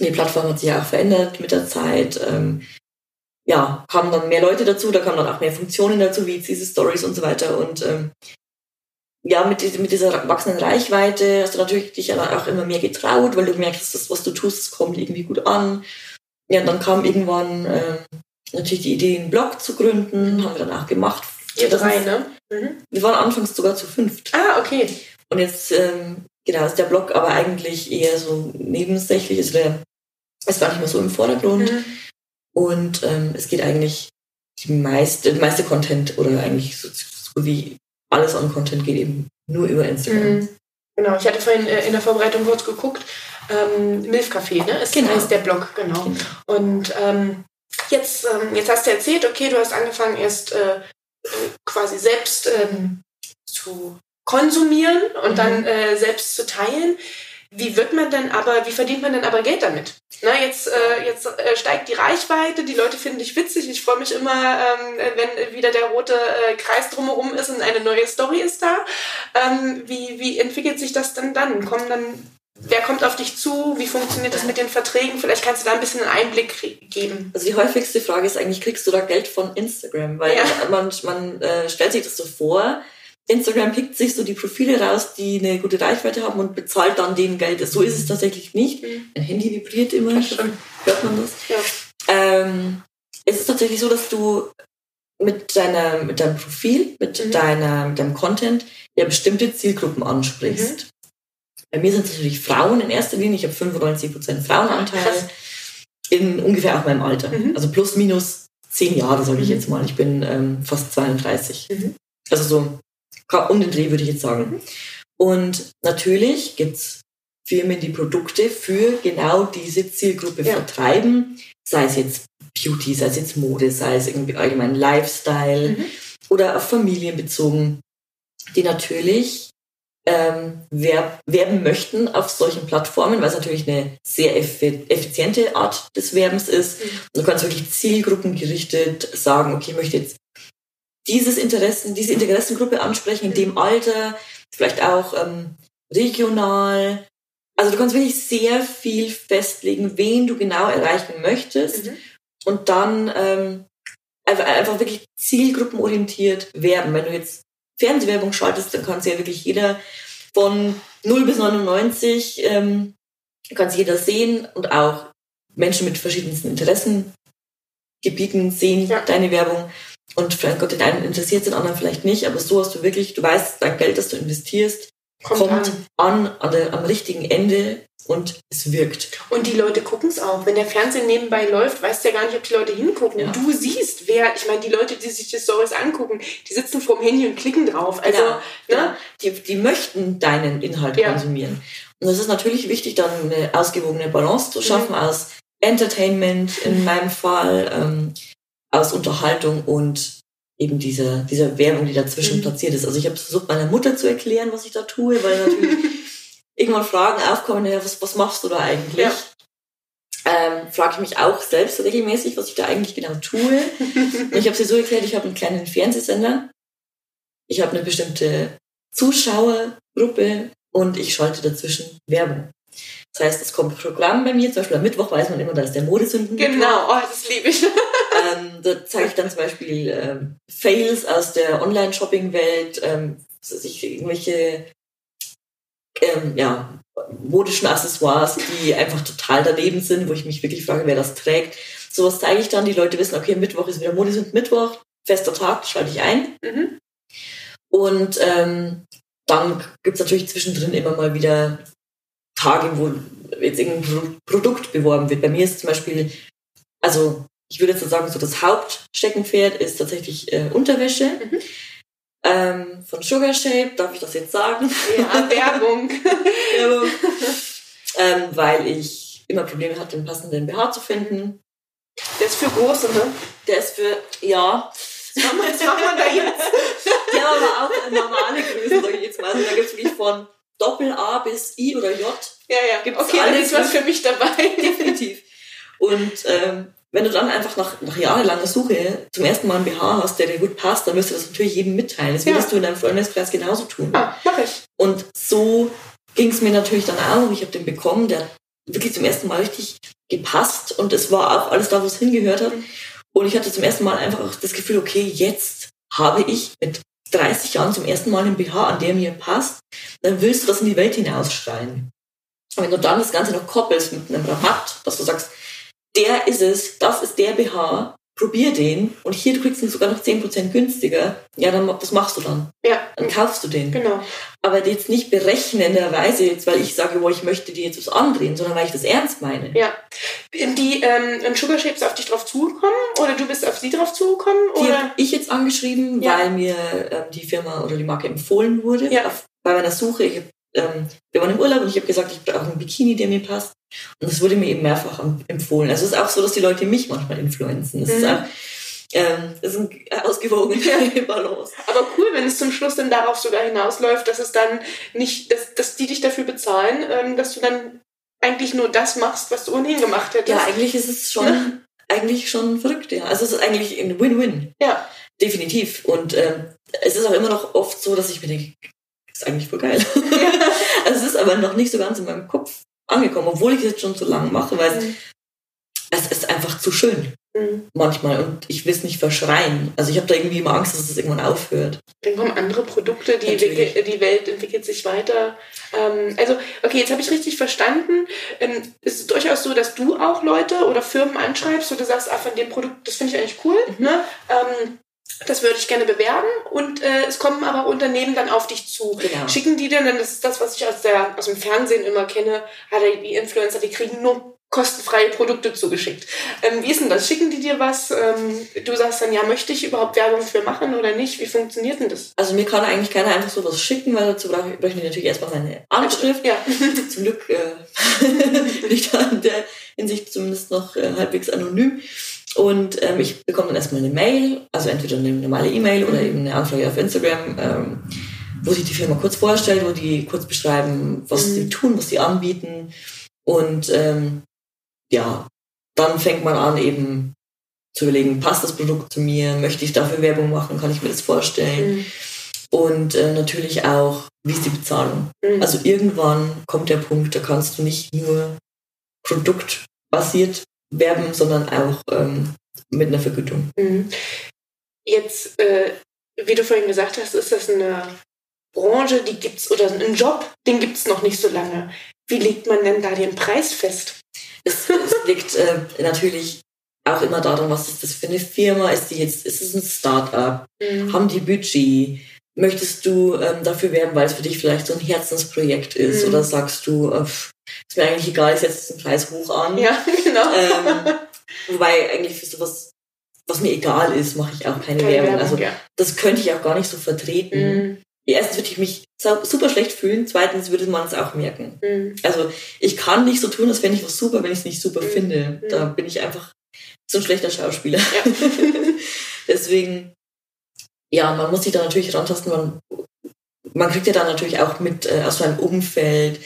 die Plattform hat sich ja auch verändert mit der Zeit. Ähm, ja, kamen dann mehr Leute dazu, da kamen dann auch mehr Funktionen dazu, wie jetzt diese Stories und so weiter. Und ähm, ja, mit, mit dieser wachsenden Reichweite hast du natürlich dich auch immer mehr getraut, weil du merkst, dass das, was du tust, das kommt irgendwie gut an. Ja, und dann kam irgendwann äh, natürlich die Idee, einen Blog zu gründen, haben wir dann auch gemacht. Ihr drei, ne? Mhm. Wir waren anfangs sogar zu fünft. Ah, okay. Und jetzt, ähm, genau, ist der Blog aber eigentlich eher so nebensächlich, ist der ist gar nicht mehr so im Vordergrund. Mhm. Und ähm, es geht eigentlich die meiste, meiste Content oder eigentlich so, so wie alles an Content geht eben nur über Instagram. Mhm. Genau, ich hatte vorhin äh, in der Vorbereitung kurz geguckt, ähm, Milf Café, ne? Ist genau. heißt der Blog, genau. genau. Und ähm, jetzt, ähm, jetzt hast du erzählt, okay, du hast angefangen erst äh quasi selbst ähm, zu konsumieren und mhm. dann äh, selbst zu teilen. Wie wird man denn aber, wie verdient man denn aber Geld damit? Na, jetzt äh, jetzt äh, steigt die Reichweite, die Leute finden dich witzig. Ich freue mich immer, ähm, wenn wieder der rote äh, Kreis drumherum ist und eine neue Story ist da. Ähm, wie, wie entwickelt sich das denn dann? Kommen dann Wer kommt auf dich zu? Wie funktioniert das mit den Verträgen? Vielleicht kannst du da ein bisschen einen Einblick geben. Also die häufigste Frage ist eigentlich, kriegst du da Geld von Instagram? Weil ja. man, man äh, stellt sich das so vor, Instagram pickt sich so die Profile raus, die eine gute Reichweite haben und bezahlt dann denen Geld. So ist es tatsächlich nicht. Mhm. Ein Handy vibriert immer, hört man das. Ja. Ähm, es ist tatsächlich so, dass du mit, deiner, mit deinem Profil, mit, mhm. deiner, mit deinem Content ja bestimmte Zielgruppen ansprichst. Mhm. Bei mir sind es natürlich Frauen in erster Linie. Ich habe 95% Frauenanteil Krass. in ungefähr auch meinem Alter. Mhm. Also plus minus zehn Jahre, sage ich mhm. jetzt mal. Ich bin ähm, fast 32. Mhm. Also so um den Dreh würde ich jetzt sagen. Mhm. Und natürlich gibt's Firmen, die Produkte für genau diese Zielgruppe ja. vertreiben, sei es jetzt Beauty, sei es jetzt Mode, sei es irgendwie allgemein Lifestyle mhm. oder auf Familien bezogen, die natürlich ähm, werb, werben möchten auf solchen Plattformen, weil es natürlich eine sehr effiziente Art des Werbens ist. Mhm. Du kannst wirklich zielgruppengerichtet sagen, okay, ich möchte jetzt dieses Interessen, diese Interessengruppe ansprechen in dem Alter, vielleicht auch ähm, regional. Also du kannst wirklich sehr viel festlegen, wen du genau erreichen möchtest mhm. und dann ähm, einfach, einfach wirklich zielgruppenorientiert werben. Wenn du jetzt Fernsehwerbung schaltest, dann kann es ja wirklich jeder von 0 bis 99 ähm, kann jeder sehen und auch Menschen mit verschiedensten Interessengebieten sehen ja. deine Werbung. Und vielleicht Gott, den einen interessiert den anderen vielleicht nicht, aber so hast du wirklich, du weißt, dein Geld, das du investierst, kommt, kommt an, an, an der, am richtigen Ende und es wirkt. Und die Leute gucken es auch. Wenn der Fernsehen nebenbei läuft, weißt du ja gar nicht, ob die Leute hingucken. Ja. Du siehst, wer, ich meine, die Leute, die sich die Stories angucken, die sitzen vorm Handy und klicken drauf. Also, ja, genau. ne? Die, die möchten deinen Inhalt ja. konsumieren. Und es ist natürlich wichtig, dann eine ausgewogene Balance zu schaffen mhm. aus Entertainment in meinem Fall, ähm, aus Unterhaltung und eben dieser, dieser Werbung, die dazwischen mhm. platziert ist. Also ich habe versucht, meiner Mutter zu erklären, was ich da tue, weil natürlich irgendwann Fragen aufkommen, ja, was, was machst du da eigentlich? Ja. Ähm, frage ich mich auch selbst regelmäßig, was ich da eigentlich genau tue. und ich habe sie so erklärt, ich habe einen kleinen Fernsehsender, ich habe eine bestimmte Zuschauergruppe und ich schalte dazwischen Werbung. Das heißt, es kommt Programm bei mir, zum Beispiel am Mittwoch weiß man immer, da ist der Modesünden. Genau, oh, das liebe ich. Ähm, da zeige ich dann zum Beispiel ähm, Fails aus der Online-Shopping-Welt, ähm, sich irgendwelche ähm, ja, modischen Accessoires, die einfach total daneben sind, wo ich mich wirklich frage, wer das trägt. Sowas zeige ich dann, die Leute wissen, okay, Mittwoch ist wieder Modesünden Mittwoch, fester Tag, schalte ich ein. Mhm. Und ähm, dann gibt's natürlich zwischendrin immer mal wieder Tage, wo jetzt irgendein Produkt beworben wird. Bei mir ist zum Beispiel, also ich würde jetzt sagen, so das Hauptsteckenpferd ist tatsächlich äh, Unterwäsche. Mhm. Ähm, von Sugar Shape, darf ich das jetzt sagen? Ja, Werbung. Werbung. ähm, weil ich immer Probleme hatte, den passenden BH zu finden. Der ist für große, ne? Der ist für, ja. Was machen wir da jetzt? Ja, aber auch normale Größen, sage ich jetzt mal. Also da gibt es wirklich von Doppel A bis I oder J. Ja, ja. Gibt's okay, alles was für mich dabei. Definitiv. Und ähm, wenn du dann einfach nach, nach jahrelanger Suche zum ersten Mal ein BH hast, der dir gut passt, dann wirst du das natürlich jedem mitteilen. Das würdest ja. du in deinem Freundeskreis genauso tun. Ah, mach ich. Und so ging es mir natürlich dann auch. Ich habe den bekommen, der hat wirklich zum ersten Mal richtig gepasst und es war auch alles da, wo es hingehört hat. Und ich hatte zum ersten Mal einfach das Gefühl, okay, jetzt habe ich mit 30 Jahren zum ersten Mal einen BH, an der mir passt, dann willst du das in die Welt hinausschreien. Und wenn du dann das Ganze noch koppelst mit einem Rabatt, dass du sagst, der ist es, das ist der BH, probier den und hier du kriegst ihn sogar noch 10% günstiger, ja, dann was machst du dann? Ja. Dann kaufst du den. Genau. Aber jetzt nicht berechnenderweise, jetzt weil ich sage, wo ich möchte dir jetzt was andrehen, sondern weil ich das ernst meine. Ja. Die ähm, Sugar Shapes auf dich drauf zugekommen oder du bist auf sie drauf zugekommen? Die habe ich jetzt angeschrieben, ja. weil mir ähm, die Firma oder die Marke empfohlen wurde. Ja. Auf, bei meiner Suche. Ich hab, ähm, wir waren im Urlaub und ich habe gesagt, ich brauche einen Bikini, der mir passt. Und das wurde mir eben mehrfach empfohlen. Also es ist auch so, dass die Leute mich manchmal influenzen. Das mhm. ist auch, ähm, das ist ein ausgewogener Balance. Aber cool, wenn es zum Schluss dann darauf sogar hinausläuft, dass es dann nicht, dass, dass die dich dafür bezahlen, ähm, dass du dann eigentlich nur das machst, was du ohnehin gemacht hättest. Ja, eigentlich ist es schon, ja. eigentlich schon verrückt, ja. Also es ist eigentlich ein Win-Win. Ja. Definitiv. Und ähm, es ist auch immer noch oft so, dass ich mir denke, ist eigentlich voll geil. Also es ist aber noch nicht so ganz in meinem Kopf angekommen, obwohl ich es jetzt schon so lange mache, weil mhm. es ist einfach zu schön. Mhm. Manchmal. Und ich will es nicht verschreien. Also ich habe da irgendwie immer Angst, dass es irgendwann aufhört. Dann kommen andere Produkte, die, die Welt entwickelt sich weiter. Ähm, also, okay, jetzt habe ich richtig verstanden. Ähm, ist es durchaus so, dass du auch Leute oder Firmen anschreibst, wo du sagst, ah, von dem Produkt, das finde ich eigentlich cool. Mhm. Ne? Ähm, das würde ich gerne bewerben und äh, es kommen aber Unternehmen dann auf dich zu. Genau. Schicken die denn, das ist das, was ich aus, der, aus dem Fernsehen immer kenne, die Influencer, die kriegen nur kostenfreie Produkte zugeschickt. Ähm, wie ist denn das? Schicken die dir was? Ähm, du sagst dann, ja, möchte ich überhaupt Werbung für machen oder nicht? Wie funktioniert denn das? Also mir kann eigentlich keiner einfach so was schicken, weil dazu brauche ich, ich natürlich erstmal meine Anschrift. Ja. Zum Glück äh, bin ich da in der Hinsicht zumindest noch äh, halbwegs anonym. Und ähm, ich bekomme dann erstmal eine Mail, also entweder eine normale E-Mail oder eben eine Anfrage auf Instagram, ähm, wo sich die Firma kurz vorstellt, wo die kurz beschreiben, was mhm. sie tun, was sie anbieten. Und ähm, ja, dann fängt man an eben zu überlegen, passt das Produkt zu mir, möchte ich dafür Werbung machen, kann ich mir das vorstellen. Mhm. Und äh, natürlich auch, wie ist die Bezahlung? Mhm. Also irgendwann kommt der Punkt, da kannst du nicht nur produktbasiert werben, sondern auch ähm, mit einer Vergütung. Mhm. Jetzt, äh, wie du vorhin gesagt hast, ist das eine Branche, die gibt's oder ein Job, den gibt es noch nicht so lange. Wie legt man denn da den Preis fest? Es, es liegt äh, natürlich auch immer daran, was ist das für eine Firma? Ist die jetzt, ist es ein Start-up? Mhm. Haben die Budget? Möchtest du ähm, dafür werben, weil es für dich vielleicht so ein Herzensprojekt ist? Mhm. Oder sagst du, äh, ist mir eigentlich egal, ich setze den Preis hoch an. Ja, genau. Ähm, wobei eigentlich für sowas, was mir egal ist, mache ich auch keine, keine Werbung. Werbung. Also ja. das könnte ich auch gar nicht so vertreten. Mhm. Erstens würde ich mich super schlecht fühlen, zweitens würde man es auch merken. Mhm. Also ich kann nicht so tun, als wenn ich was super, wenn ich es nicht super mhm. finde. Da bin ich einfach so ein schlechter Schauspieler. Ja. Deswegen, ja, man muss sich da natürlich rantasten. Man, man kriegt ja dann natürlich auch mit äh, aus seinem Umfeld,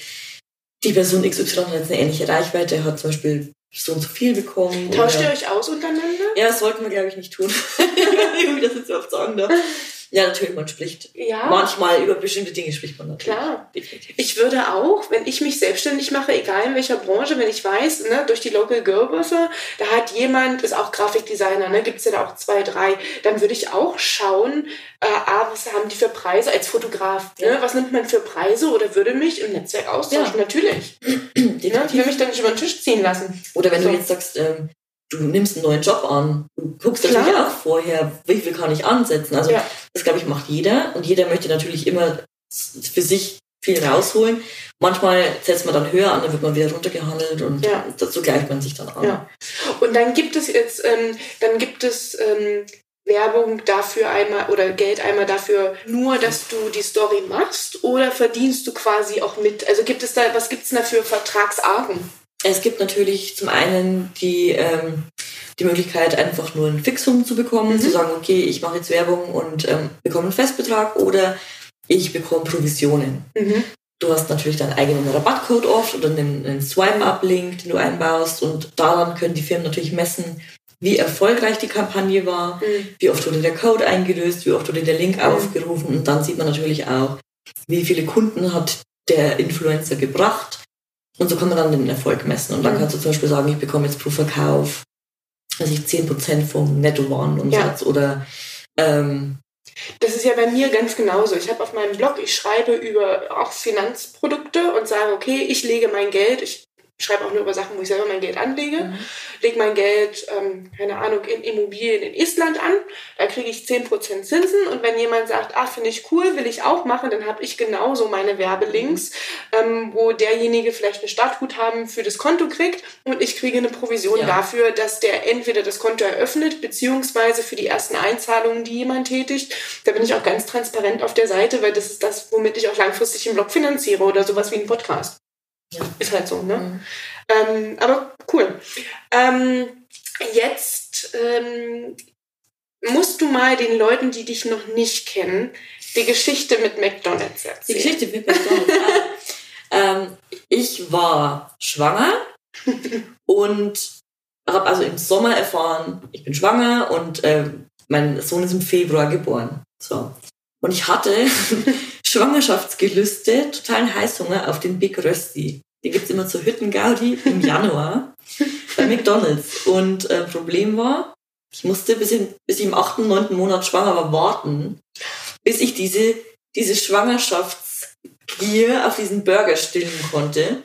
die Person XY hat jetzt eine ähnliche Reichweite, hat zum Beispiel so und so viel bekommen. Tauscht ihr euch aus untereinander? Ja, das sollten wir, glaube ich, nicht tun. Wie das jetzt so oft sagen darf. Ja, natürlich, man spricht. Ja. Manchmal über bestimmte Dinge spricht man natürlich. Klar. Definitiv. Ich würde auch, wenn ich mich selbstständig mache, egal in welcher Branche, wenn ich weiß, ne, durch die Local Girl Buffer, da hat jemand, ist auch Grafikdesigner, ne, gibt es ja da auch zwei, drei, dann würde ich auch schauen, äh, ah, was haben die für Preise als Fotograf? Ne? Was nimmt man für Preise oder würde mich im Netzwerk austauschen? Ja. Natürlich. Ne? Ich will mich dann nicht über den Tisch ziehen lassen. Oder wenn So. du jetzt sagst, ähm, du nimmst einen neuen Job an, du guckst Klar. natürlich auch vorher, wie viel kann ich ansetzen. Also Ja. das, glaube ich, macht jeder. Und jeder möchte natürlich immer für sich viel rausholen. Manchmal setzt man dann höher an, dann wird man wieder runtergehandelt und Ja. dazu gleicht man sich dann an. Ja. Und dann gibt es jetzt, ähm, dann gibt es ähm, Werbung dafür einmal oder Geld einmal dafür, nur dass du die Story machst oder verdienst du quasi auch mit? Also gibt es da, was gibt es da für Vertragsarten? Es gibt natürlich zum einen die, ähm, die Möglichkeit, einfach nur ein Fixum zu bekommen, Mhm. zu sagen, okay, ich mache jetzt Werbung und ähm, bekomme einen Festbetrag oder ich bekomme Provisionen. Mhm. Du hast natürlich deinen eigenen Rabattcode oft oder einen, einen Swipe-Up-Link, den du einbaust und daran können die Firmen natürlich messen, wie erfolgreich die Kampagne war, Mhm. wie oft wurde der Code eingelöst, wie oft wurde der Link Mhm. aufgerufen und dann sieht man natürlich auch, wie viele Kunden hat der Influencer gebracht und so kann man dann den Erfolg messen und dann Mhm. kannst du zum Beispiel sagen, ich bekomme jetzt pro Verkauf also ich 10% vom Nettowarenumsatz oder ähm, Das ist ja bei mir ganz genauso. Ich habe auf meinem Blog, ich schreibe über auch Finanzprodukte und sage, okay, ich lege mein Geld, ich schreibe auch nur über Sachen, wo ich selber mein Geld anlege, lege mein Geld, ähm, keine Ahnung, in Immobilien in Estland an, da kriege ich 10% Zinsen und wenn jemand sagt, ah, finde ich cool, will ich auch machen, dann habe ich genauso meine Werbelinks, ähm, wo derjenige vielleicht ein Startguthaben für das Konto kriegt und ich kriege eine Provision Ja. dafür, dass der entweder das Konto eröffnet, beziehungsweise für die ersten Einzahlungen, die jemand tätigt. Da bin ich auch ganz transparent auf der Seite, weil das ist das, womit ich auch langfristig den Blog finanziere oder sowas wie einen Podcast. Ja. Ist halt so, ne? Mhm. Ähm, aber cool. Ähm, jetzt ähm, musst du mal den Leuten, die dich noch nicht kennen, die Geschichte mit McDonalds Die erzählen. Geschichte mit McDonald's. ähm, ich war schwanger und habe also im Sommer erfahren, ich bin schwanger und ähm, mein Sohn ist im Februar geboren. So. Und ich hatte Schwangerschaftsgelüste, totalen Heißhunger auf den Big Rösti. Die gibt's immer zur Hüttengaudi im Januar bei McDonalds. Und äh, Problem war, ich musste bis, in, bis ich im achten, neunten Monat schwanger war warten, bis ich diese, diese Schwangerschaftsgier auf diesen Burger stillen konnte.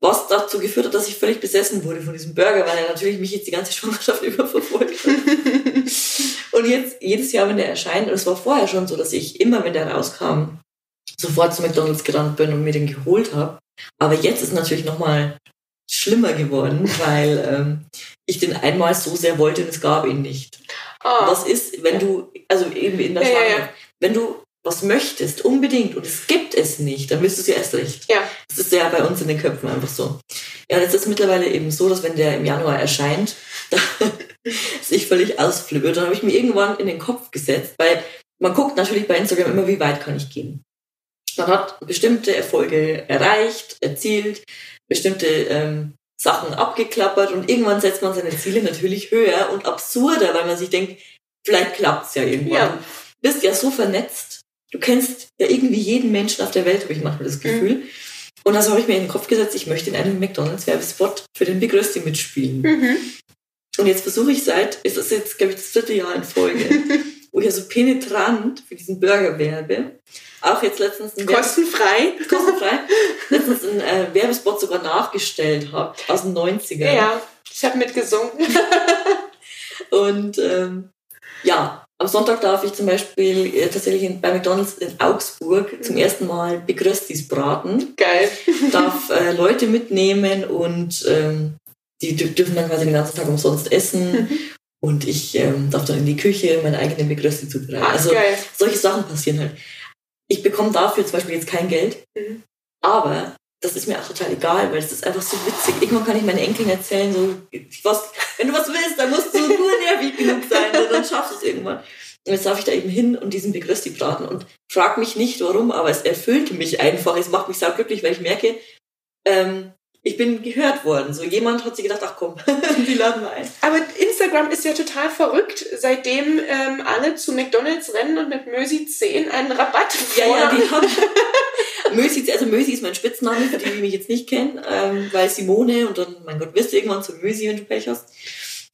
Was dazu geführt hat, dass ich völlig besessen wurde von diesem Burger, weil er natürlich mich jetzt die ganze Schwangerschaft über verfolgt hat. Und jetzt, jedes Jahr, wenn der erscheint, und es war vorher schon so, dass ich immer, wenn der rauskam, sofort zu McDonalds gerannt bin und mir den geholt habe. Aber jetzt ist natürlich nochmal schlimmer geworden, weil ähm, ich den einmal so sehr wollte und es gab ihn nicht. Ah, Was ist, wenn du, also eben in der Ja, ja, ja. Schwangerschaft, wenn du was möchtest, unbedingt, und es gibt es nicht, dann willst du es ja erst recht. ja. Das ist ja bei uns in den Köpfen einfach so. Ja, und jetzt ist mittlerweile eben so, dass wenn der im Januar erscheint, dass ich völlig ausflippe. Und dann habe ich mir irgendwann in den Kopf gesetzt, weil man guckt natürlich bei Instagram immer, wie weit kann ich gehen. Man hat bestimmte Erfolge erreicht, erzielt, bestimmte ähm, Sachen abgeklappert und irgendwann setzt man seine Ziele natürlich höher und absurder, weil man sich denkt, vielleicht klappt's ja irgendwann. Ja. Du bist ja so vernetzt. Du kennst ja irgendwie jeden Menschen auf der Welt, habe ich manchmal das Gefühl. Und also habe ich mir in den Kopf gesetzt, ich möchte in einem McDonalds-Werbespot für den Big Rösti mitspielen. Mhm. Und jetzt versuche ich seit, ist das jetzt, glaube ich, das dritte Jahr in Folge, wo ich ja so penetrant für diesen Burger werbe. Auch jetzt letztens ein Kostenfrei. kostenfrei, letztens einen äh, Werbespot sogar nachgestellt habe, aus den 90ern. Ja, ich habe mitgesungen. Und ähm, ja, am Sonntag darf ich zum Beispiel äh, tatsächlich in, bei McDonalds in Augsburg zum ersten Mal Big Röstis braten. Geil. darf äh, Leute mitnehmen und ähm, die dür- dürfen dann quasi den ganzen Tag umsonst essen. Mhm. Und ich ähm, darf dann in die Küche meine eigenen Rösti zubereiten. Also geil. solche Sachen passieren halt. Ich bekomme dafür zum Beispiel jetzt kein Geld, Mhm. aber das ist mir auch total egal, weil es ist einfach so witzig. Irgendwann kann ich meinen Enkeln erzählen, so, was, wenn du was willst, dann musst du nur nervig genug sein, so, dann schaffst du es irgendwann. Und jetzt darf ich da eben hin und diesen Big Rösti braten und frag mich nicht warum, aber es erfüllt mich einfach. Es macht mich sauglücklich, weil ich merke, ähm, ich bin gehört worden. So jemand hat sich gedacht, ach komm, die laden wir ein. Aber Instagram ist ja total verrückt, seitdem ähm, alle zu McDonalds rennen und mit Mösi 10 einen Rabatt Ja, ja, die haben. Mösi, also Mösi ist mein Spitzname, für die, die mich jetzt nicht kennen, ähm, weil Simone und dann, mein Gott, wirst du irgendwann zu Mösi, wenn du Pech hast.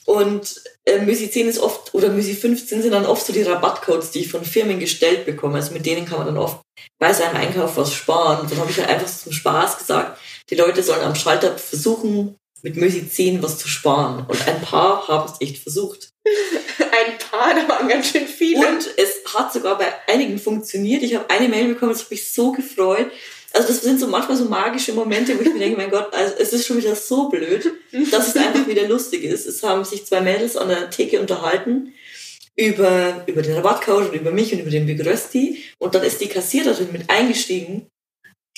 Und äh, Müsi 10 ist oft, oder Müsi 15 sind dann oft so die Rabattcodes, die ich von Firmen gestellt bekomme. Also mit denen kann man dann oft bei seinem Einkauf was sparen. Dann habe ich halt einfach zum Spaß gesagt, die Leute sollen am Schalter versuchen, mit Mösi 10 was zu sparen. Und ein paar haben es echt versucht. ein paar, da waren ganz schön viele. Und es hat sogar bei einigen funktioniert. Ich habe eine Mail bekommen, das hat mich so gefreut. Also das sind so manchmal so magische Momente, wo ich mir denke, mein Gott, also es ist schon wieder so blöd, dass es einfach wieder lustig ist. Es haben sich zwei Mädels an der Theke unterhalten über, über den Rabattcode und über mich und über den Big Rösti. Und dann ist die Kassiererin mit eingestiegen,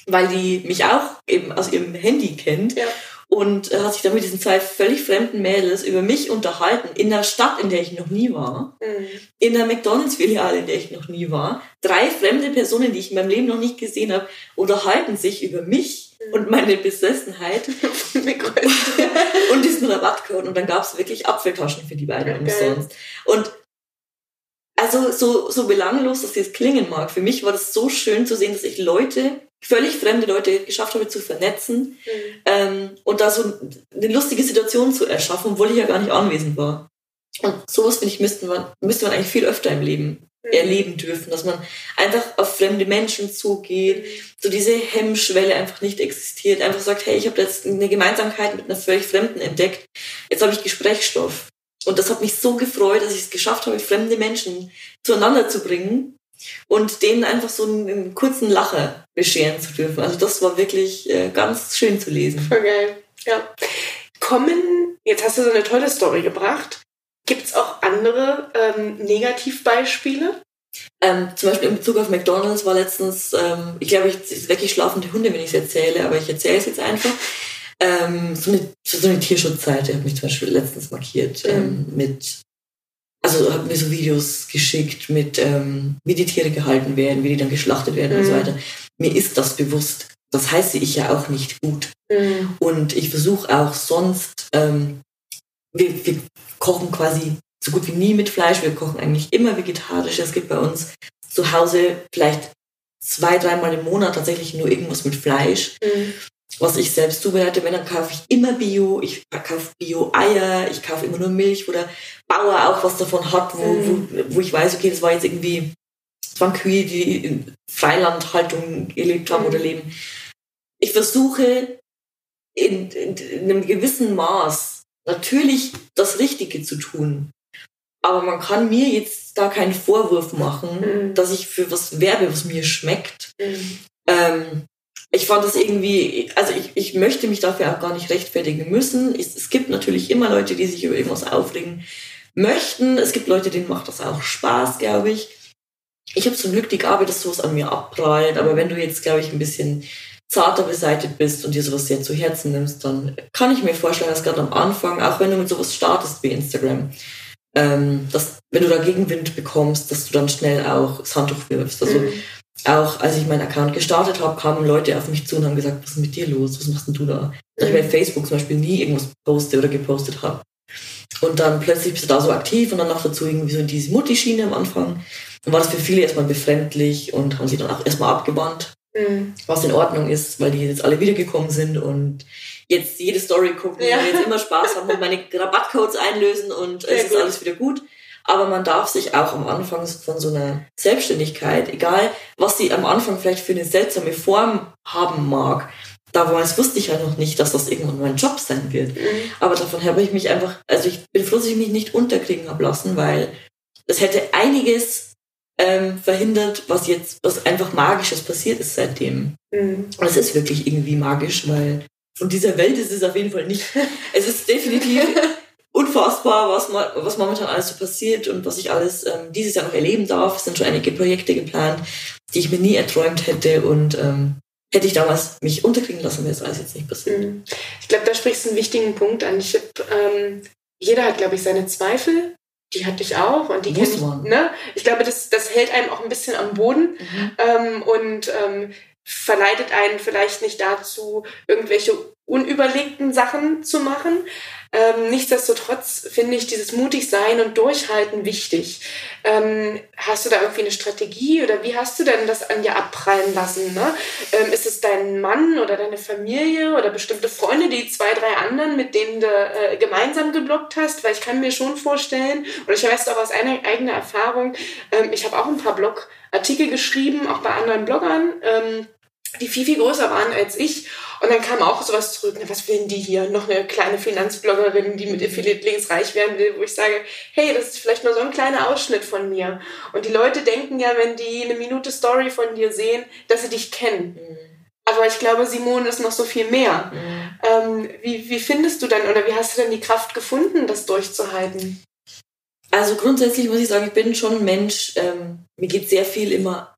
weil die mich auch eben aus ihrem Handy kennt. Ja und hat sich dann mit diesen zwei völlig fremden Mädels über mich unterhalten, in der Stadt, in der ich noch nie war, mhm. in der McDonalds-Filiale, in der ich noch nie war. Drei fremde Personen, die ich in meinem Leben noch nicht gesehen habe, unterhalten sich über mich mhm. und meine Besessenheit und diesen Rabattcode. Und dann gab es wirklich Apfeltaschen für die beiden okay. umsonst. Und also so, so belanglos, dass das klingen mag, für mich war das so schön zu sehen, dass ich Leute völlig fremde Leute geschafft habe zu vernetzen mhm. ähm, und da so eine lustige Situation zu erschaffen, obwohl ich ja gar nicht anwesend war. Und sowas, finde ich, müsste man, müsste man eigentlich viel öfter im Leben mhm. erleben dürfen, dass man einfach auf fremde Menschen zugeht, so diese Hemmschwelle einfach nicht existiert, einfach sagt, hey, ich habe jetzt eine Gemeinsamkeit mit einer völlig Fremden entdeckt, jetzt habe ich Gesprächsstoff. Und das hat mich so gefreut, dass ich es geschafft habe, fremde Menschen zueinander zu bringen und denen einfach so einen, einen, kurzen Lacher bescheren zu dürfen. Also das war wirklich äh, ganz schön zu lesen. Voll geil. Ja. Kommen, jetzt hast du so eine tolle Story gebracht. Gibt es auch andere ähm, Negativbeispiele? Ähm, zum Beispiel in Bezug auf McDonalds war letztens, ähm, ich glaube, ich wirklich schlafende Hunde, wenn ich es erzähle, aber ich erzähle es jetzt einfach. Ähm, so, eine, so eine Tierschutzseite hat mich zum Beispiel letztens markiert ähm, mhm. mit also hat mir so Videos geschickt mit, ähm, wie die Tiere gehalten werden, wie die dann geschlachtet werden mhm. und so mhm. weiter. Mir ist das bewusst. Das heiße ich ja auch nicht gut. Mhm. Und ich versuche auch sonst, ähm, wir, wir kochen quasi so gut wie nie mit Fleisch. Wir kochen eigentlich immer vegetarisch. Es gibt bei uns zu Hause vielleicht zwei, dreimal im Monat tatsächlich nur irgendwas mit Fleisch. Mhm was ich selbst zubereite, wenn, dann kaufe ich immer Bio, ich kaufe Bio-Eier, ich kaufe immer nur Milch, wo der Bauer auch was davon hat, wo, mhm. wo, wo ich weiß, okay, das war jetzt irgendwie, das waren Kühe, die in Freilandhaltung gelebt haben mhm. oder leben. Ich versuche in, in, in einem gewissen Maß natürlich das Richtige zu tun. Aber man kann mir jetzt da keinen Vorwurf machen, mhm. dass ich für was werbe, was mir schmeckt. Mhm. Ähm, ich fand das irgendwie, also ich, ich möchte mich dafür auch gar nicht rechtfertigen müssen. Es, es gibt natürlich immer Leute, die sich über irgendwas aufregen möchten. Es gibt Leute, denen macht das auch Spaß, glaube ich. Ich habe zum Glück die Gabe, dass sowas an mir abprallt. Aber wenn du jetzt, glaube ich, ein bisschen zarter beseitigt bist und dir sowas sehr zu Herzen nimmst, dann kann ich mir vorstellen, dass gerade am Anfang, auch wenn du mit sowas startest wie Instagram, ähm, dass wenn du da Gegenwind bekommst, dass du dann schnell auch das Handtuch wirfst. Also mhm auch als ich meinen Account gestartet habe, kamen Leute auf mich zu und haben gesagt, was ist mit dir los? Was machst denn du da? Dass ich bei Facebook zum Beispiel nie irgendwas poste oder gepostet habe. Und dann plötzlich bist du da so aktiv und dann noch dazu irgendwie so in diese Mutti-Schiene am Anfang. Dann war das für viele erstmal befremdlich und haben sich dann auch erstmal abgewandt, mhm. was in Ordnung ist, weil die jetzt alle wiedergekommen sind und jetzt jede Story gucken ja. und jetzt immer Spaß haben und meine Rabattcodes einlösen und Sehr es ist gut. alles wieder gut. Aber man darf sich auch am Anfang von so einer Selbstständigkeit, egal was sie am Anfang vielleicht für eine seltsame Form haben mag, damals wusste ich ja noch nicht, dass das irgendwann mein Job sein wird. Mhm. Aber davon habe ich mich einfach, also ich bin froh, dass ich mich nicht unterkriegen habe lassen, weil das hätte einiges ähm, verhindert, was jetzt, was einfach Magisches passiert ist seitdem. Mhm. Und es ist wirklich irgendwie magisch, weil von dieser Welt ist es auf jeden Fall nicht. Es ist definitiv unfassbar, was, was momentan alles so passiert und was ich alles ähm, dieses Jahr noch erleben darf. Es sind schon einige Projekte geplant, die ich mir nie erträumt hätte und ähm, hätte ich damals mich unterkriegen lassen, wäre das alles jetzt nicht passiert. Mhm. Ich glaube, da sprichst du einen wichtigen Punkt an. Ich hab, ähm, jeder hat, glaube ich, seine Zweifel. Die hatte ich auch und die kenne ich. Ne? Ich glaube, das, das hält einem auch ein bisschen am Boden. Mhm. Ähm, und ähm, verleitet einen vielleicht nicht dazu, irgendwelche unüberlegten Sachen zu machen. Ähm, nichtsdestotrotz finde ich dieses mutig sein und durchhalten wichtig. Ähm, hast du da irgendwie eine Strategie oder wie hast du denn das an dir abprallen lassen? Ne? Ähm, ist es dein Mann oder deine Familie oder bestimmte Freunde, die zwei, drei anderen, mit denen du äh, gemeinsam geblockt hast? Weil ich kann mir schon vorstellen, oder ich weiß auch aus einer eigener Erfahrung, ähm, ich habe auch ein paar Blogartikel geschrieben, auch bei anderen Bloggern ähm, die viel, viel größer waren als ich. Und dann kam auch sowas zurück, na, was will denn die hier? Noch eine kleine Finanzbloggerin, die mit Affiliate Links reich werden will, wo ich sage, hey, das ist vielleicht nur so ein kleiner Ausschnitt von mir. Und die Leute denken ja, wenn die eine Minute Story von dir sehen, dass sie dich kennen. Mhm. Aber ich glaube, Simone ist noch so viel mehr. Mhm. Ähm, wie, wie findest du dann oder wie hast du denn die Kraft gefunden, das durchzuhalten? Also grundsätzlich muss ich sagen, ich bin schon ein Mensch, ähm, mir geht sehr viel immer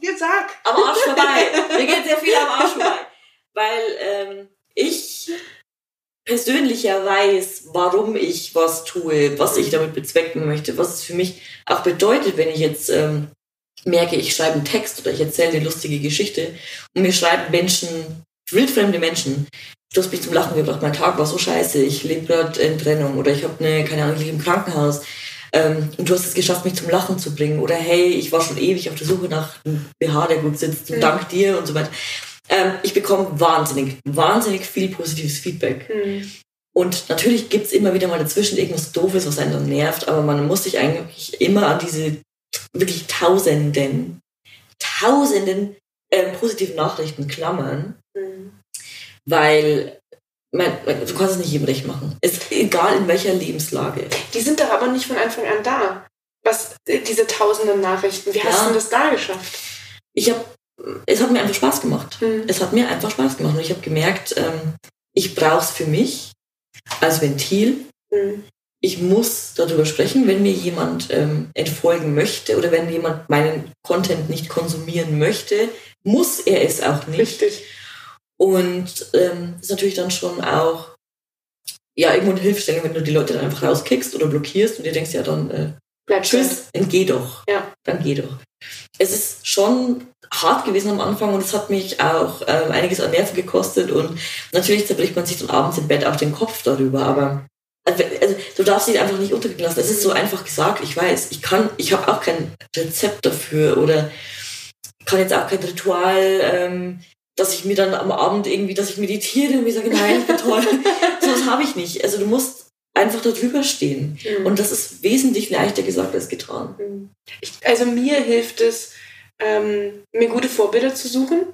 Jetzt sag. Am Arsch vorbei. Mir geht sehr viel am Arsch vorbei. Weil ähm, ich persönlich ja weiß, warum ich was tue, was ich damit bezwecken möchte, was es für mich auch bedeutet, wenn ich jetzt ähm, merke, ich schreibe einen Text oder ich erzähle eine lustige Geschichte und mir schreiben Menschen, wildfremde Menschen, du hast mich zum Lachen gebracht, mein Tag war so scheiße, ich lebe gerade in Trennung oder ich habe eine, keine Ahnung, ich liege im Krankenhaus ähm, und du hast es geschafft, mich zum Lachen zu bringen. Oder hey, ich war schon ewig auf der Suche nach einem BH, der gut sitzt und mhm. dank dir und so weiter. Ähm, ich bekomme wahnsinnig, wahnsinnig viel positives Feedback. Mhm. Und natürlich gibt's immer wieder mal dazwischen irgendwas Doofes, was einen dann nervt, aber man muss sich eigentlich immer an diese wirklich tausenden, tausenden ähm, positiven Nachrichten klammern, mhm. weil man, du kannst es nicht jedem recht machen. Ist egal in welcher Lebenslage. Die sind doch aber nicht von Anfang an da. Was, diese tausenden Nachrichten, wie ja. hast du das da geschafft? Ich habe, es hat mir einfach Spaß gemacht. Mhm. Es hat mir einfach Spaß gemacht. Und ich habe gemerkt, ähm, ich brauche es für mich als Ventil. Mhm. Ich muss darüber sprechen, wenn mir jemand ähm, entfolgen möchte oder wenn jemand meinen Content nicht konsumieren möchte, muss er es auch nicht. Richtig. Und ähm, ist natürlich dann schon auch ja irgendwo eine Hilfestellung, wenn du die Leute dann einfach rauskickst oder blockierst und dir denkst, ja dann äh, Bleib tschüss, dann geh doch. Ja. Dann geh doch. Es ist schon hart gewesen am Anfang und es hat mich auch ähm, einiges an Nerven gekostet und natürlich zerbricht man sich dann abends im Bett auch den Kopf darüber, aber also, also du darfst dich einfach nicht untergehen lassen. Es ist so einfach gesagt, ich weiß, ich kann, ich habe auch kein Rezept dafür oder kann jetzt auch kein Ritual ähm, dass ich mir dann am Abend irgendwie, dass ich meditiere und mir sage, nein, ich bin toll. so was habe ich nicht. Also du musst einfach darüber stehen. Mhm. Und das ist wesentlich leichter gesagt als getan. Mhm. Ich, also mir hilft es, ähm, mir gute Vorbilder zu suchen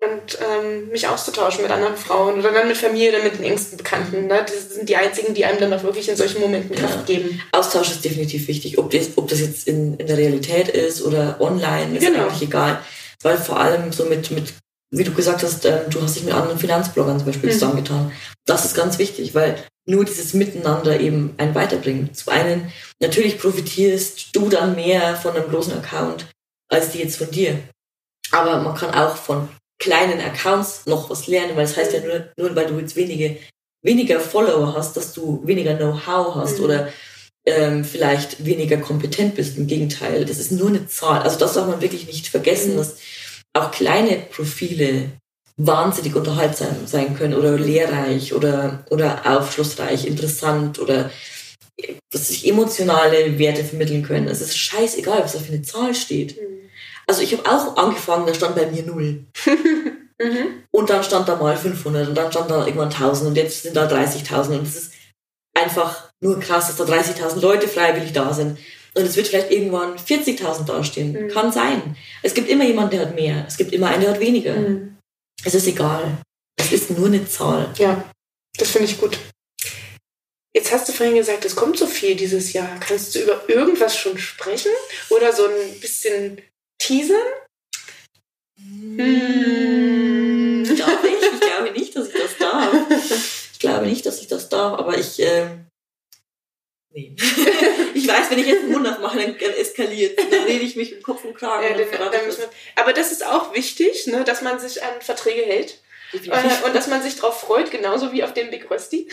und ähm, mich auszutauschen mit anderen Frauen oder dann mit Familie oder mit den engsten Bekannten. Ne? Das sind die einzigen, die einem dann auch wirklich in solchen Momenten Kraft ja. geben. Austausch ist definitiv wichtig. Ob das, ob das jetzt in, in der Realität ist oder online, ist genau. eigentlich egal. Weil vor allem so mit, mit wie du gesagt hast, äh, du hast dich mit anderen Finanzbloggern zum Beispiel mhm. zusammengetan. Das ist ganz wichtig, weil nur dieses Miteinander eben einen weiterbringt. Zum einen, natürlich profitierst du dann mehr von einem großen Account als die jetzt von dir. Aber man kann auch von kleinen Accounts noch was lernen, weil das heißt ja nur, nur weil du jetzt wenige, weniger Follower hast, dass du weniger Know-how hast mhm. oder ähm, vielleicht weniger kompetent bist. Im Gegenteil, das ist nur eine Zahl. Also das darf man wirklich nicht vergessen, mhm. dass auch kleine Profile wahnsinnig unterhaltsam sein können oder lehrreich oder, oder aufschlussreich, interessant oder dass sich emotionale Werte vermitteln können. Es ist scheißegal, was da für eine Zahl steht. Mhm. Also ich habe auch angefangen, da stand bei mir null. mhm. Und dann stand da mal 500 und dann stand da irgendwann 1000 und jetzt sind da 30.000 und es ist einfach nur krass, dass da 30.000 Leute freiwillig da sind. Und es wird vielleicht irgendwann 40.000 dastehen. Mhm. Kann sein. Es gibt immer jemanden, der hat mehr. Es gibt immer einen, der hat weniger. Mhm. Es ist egal. Es ist nur eine Zahl. Ja, das finde ich gut. Jetzt hast du vorhin gesagt, es kommt so viel dieses Jahr. Kannst du über irgendwas schon sprechen? Oder so ein bisschen teasern? Hm. Ich glaube nicht. Ich glaube nicht, dass ich das darf. Ich glaube nicht, dass ich das darf, aber ich. Äh, nee. ich weiß, wenn ich jetzt einen Mund aufmache, dann eskaliert Dann rede ich mich im Kopf und Kragen. Ja, dann, dann wir, aber das ist auch wichtig, ne, dass man sich an Verträge hält. Äh, und dass man sich darauf freut, genauso wie auf den Big Rösti.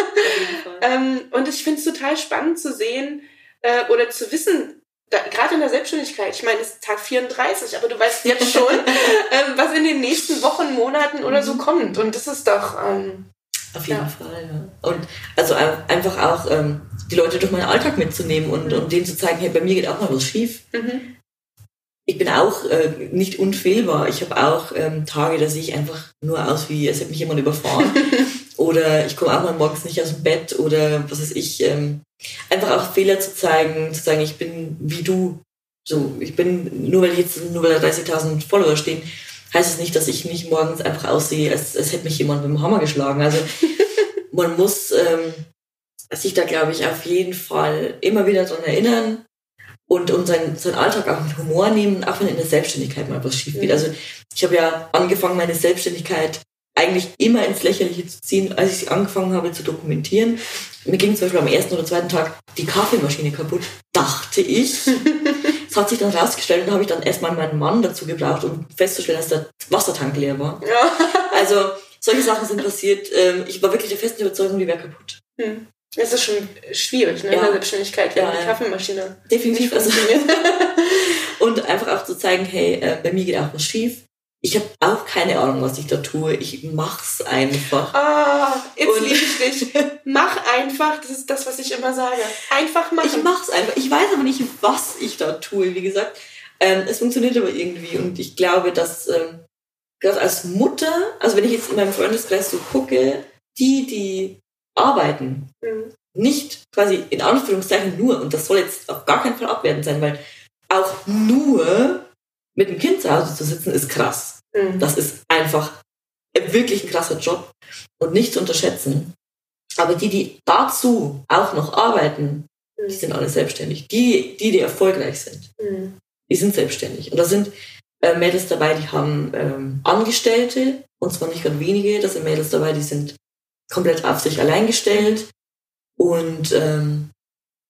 ähm, und ich finde es total spannend zu sehen äh, oder zu wissen, gerade in der Selbstständigkeit, ich meine, es ist Tag 34, aber du weißt jetzt schon, ähm, was in den nächsten Wochen, Monaten oder so mhm. kommt. Und das ist doch. Ähm, Auf jeden ja. Fall, ja. Und also einfach auch ähm, die Leute durch meinen Alltag mitzunehmen und, mhm. und denen zu zeigen, hey, bei mir geht auch mal was schief. Mhm. Ich bin auch äh, nicht unfehlbar. Ich habe auch ähm, Tage, da sehe ich einfach nur aus, wie es hätte mich jemand überfahren. oder ich komme auch mal morgens nicht aus dem Bett oder was weiß ich. Ähm, einfach auch Fehler zu zeigen, zu sagen, ich bin wie du. So, ich bin, nur weil jetzt, nur weil da 30.000 Follower stehen, heißt es nicht, dass ich nicht morgens einfach aussehe, als, als hätte mich jemand mit dem Hammer geschlagen. Also man muss ähm, sich da, glaube ich, auf jeden Fall immer wieder dran erinnern und, und seinen, seinen Alltag auch mit Humor nehmen, auch wenn in der Selbstständigkeit mal was schief geht. Also ich habe ja angefangen, meine Selbstständigkeit eigentlich immer ins Lächerliche zu ziehen, als ich sie angefangen habe zu dokumentieren. Mir ging zum Beispiel am ersten oder zweiten Tag die Kaffeemaschine kaputt, dachte ich. Es hat sich dann rausgestellt und habe ich dann erstmal meinen Mann dazu gebraucht, um festzustellen, dass der Wassertank leer war. Ja. Also solche Sachen sind passiert. Ähm, ich war wirklich der festen Überzeugung, die wäre kaputt. Hm. Es ist schon schwierig, ne, ja. in der Selbstständigkeit, wenn ja, die Kaffeemaschine definitiv also, Und einfach auch zu zeigen, hey, äh, bei mir geht auch was schief ich habe auch keine Ahnung, was ich da tue. Ich mach's einfach. Ah, jetzt liebe ich dich. Mach einfach. Das ist das, was ich immer sage. Einfach machen. Ich mach's einfach. Ich weiß aber nicht, was ich da tue. Wie gesagt, ähm, es funktioniert aber irgendwie. Und ich glaube, dass ähm, gerade als Mutter, also wenn ich jetzt in meinem Freundeskreis so gucke, die, die arbeiten, mhm. nicht quasi in Anführungszeichen nur, und das soll jetzt auf gar keinen Fall abwertend sein, weil auch nur mit dem Kind zu Hause zu sitzen, ist krass. Mhm. Das ist einfach wirklich ein krasser Job und nicht zu unterschätzen. Aber die, die dazu auch noch arbeiten, mhm. die sind alle selbstständig. Die, die, die erfolgreich sind, mhm. die sind selbstständig. Und da sind äh, Mädels dabei, die haben ähm, Angestellte, und zwar nicht gerade wenige. Da sind Mädels dabei, die sind komplett auf sich allein gestellt. Und ähm,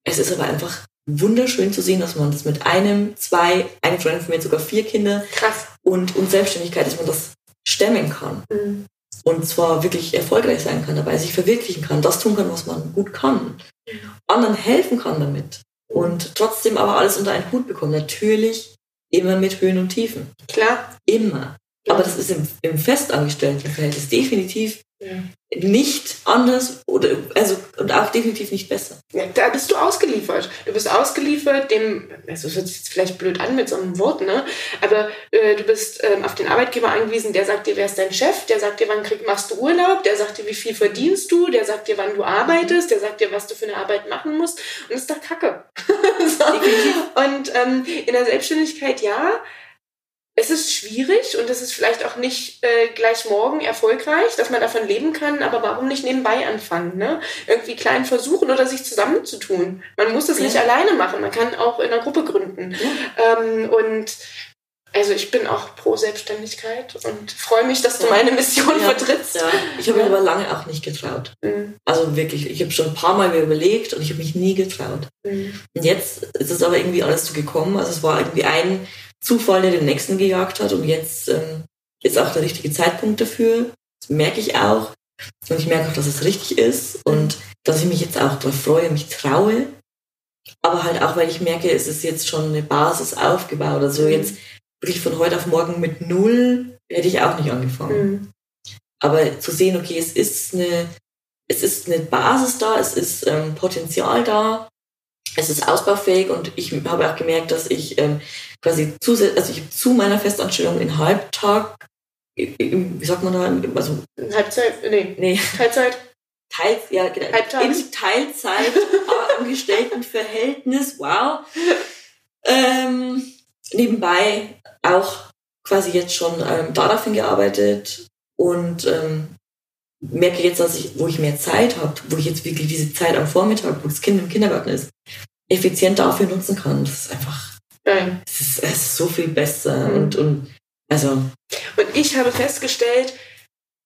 es ist aber einfach wunderschön zu sehen, dass man das mit einem, zwei, eine Freundin von mir sogar vier Kinder. Krass. Und, und Selbstständigkeit, dass man das stemmen kann. Mhm. Und zwar wirklich erfolgreich sein kann dabei, sich verwirklichen kann, das tun kann, was man gut kann. Mhm. Anderen helfen kann damit. Und trotzdem aber alles unter einen Hut bekommen. Natürlich immer mit Höhen und Tiefen. Klar. Immer. Aber das ist im, im Festangestelltenverhältnis definitiv ja. nicht anders oder also und auch definitiv nicht besser. Ja, da bist du ausgeliefert. Du bist ausgeliefert dem, also es hört sich jetzt vielleicht blöd an mit so einem Wort, ne? Aber äh, du bist ähm, auf den Arbeitgeber angewiesen, der sagt dir, wer ist dein Chef, der sagt dir, wann krieg, machst du Urlaub, der sagt dir, wie viel verdienst du, der sagt dir, wann du arbeitest, der sagt dir, was du für eine Arbeit machen musst. Und das ist doch Kacke. so. Und ähm, in der Selbstständigkeit ja es ist schwierig und es ist vielleicht auch nicht äh, gleich morgen erfolgreich, dass man davon leben kann, aber warum nicht nebenbei anfangen? Ne? Irgendwie klein versuchen oder sich zusammenzutun. Man muss das ja. nicht alleine machen, man kann auch in einer Gruppe gründen. Ja. Ähm, und also ich bin auch pro Selbstständigkeit und freue mich, dass du meine Mission ja, vertrittst. Ja. Ich habe mir aber lange auch nicht getraut. Mhm. Also wirklich, ich habe schon ein paar Mal mir überlegt und ich habe mich nie getraut. Mhm. Und jetzt ist es aber irgendwie alles so gekommen. Also es war irgendwie ein Zufall, der den nächsten gejagt hat. Und jetzt ähm, ist auch der richtige Zeitpunkt dafür. Das merke ich auch. Und ich merke auch, dass es richtig ist und dass ich mich jetzt auch darauf freue, mich traue. Aber halt auch, weil ich merke, es ist jetzt schon eine Basis aufgebaut. Also mhm. jetzt wirklich von heute auf morgen mit null hätte ich auch nicht angefangen. Mhm. Aber zu sehen, okay, es ist eine, es ist eine Basis da, es ist ähm, Potenzial da, es ist ausbaufähig und ich habe auch gemerkt, dass ich ähm, quasi zusätzlich, also ich zu meiner Festanstellung in Halbtag, wie sagt man da, also Halbzeit, nee, nee. Teilzeit. Teil, ja, genau, im Teilzeit Angestelltenverhältnis, wow. Ähm, nebenbei auch quasi jetzt schon ähm, daraufhin gearbeitet und ähm, merke jetzt, dass ich, wo ich mehr Zeit habe, wo ich jetzt wirklich diese Zeit am Vormittag, wo das Kind im Kindergarten ist, effizient dafür nutzen kann. Das ist einfach. Es ist, es ist so viel besser mhm. und, und, also. Und ich habe festgestellt,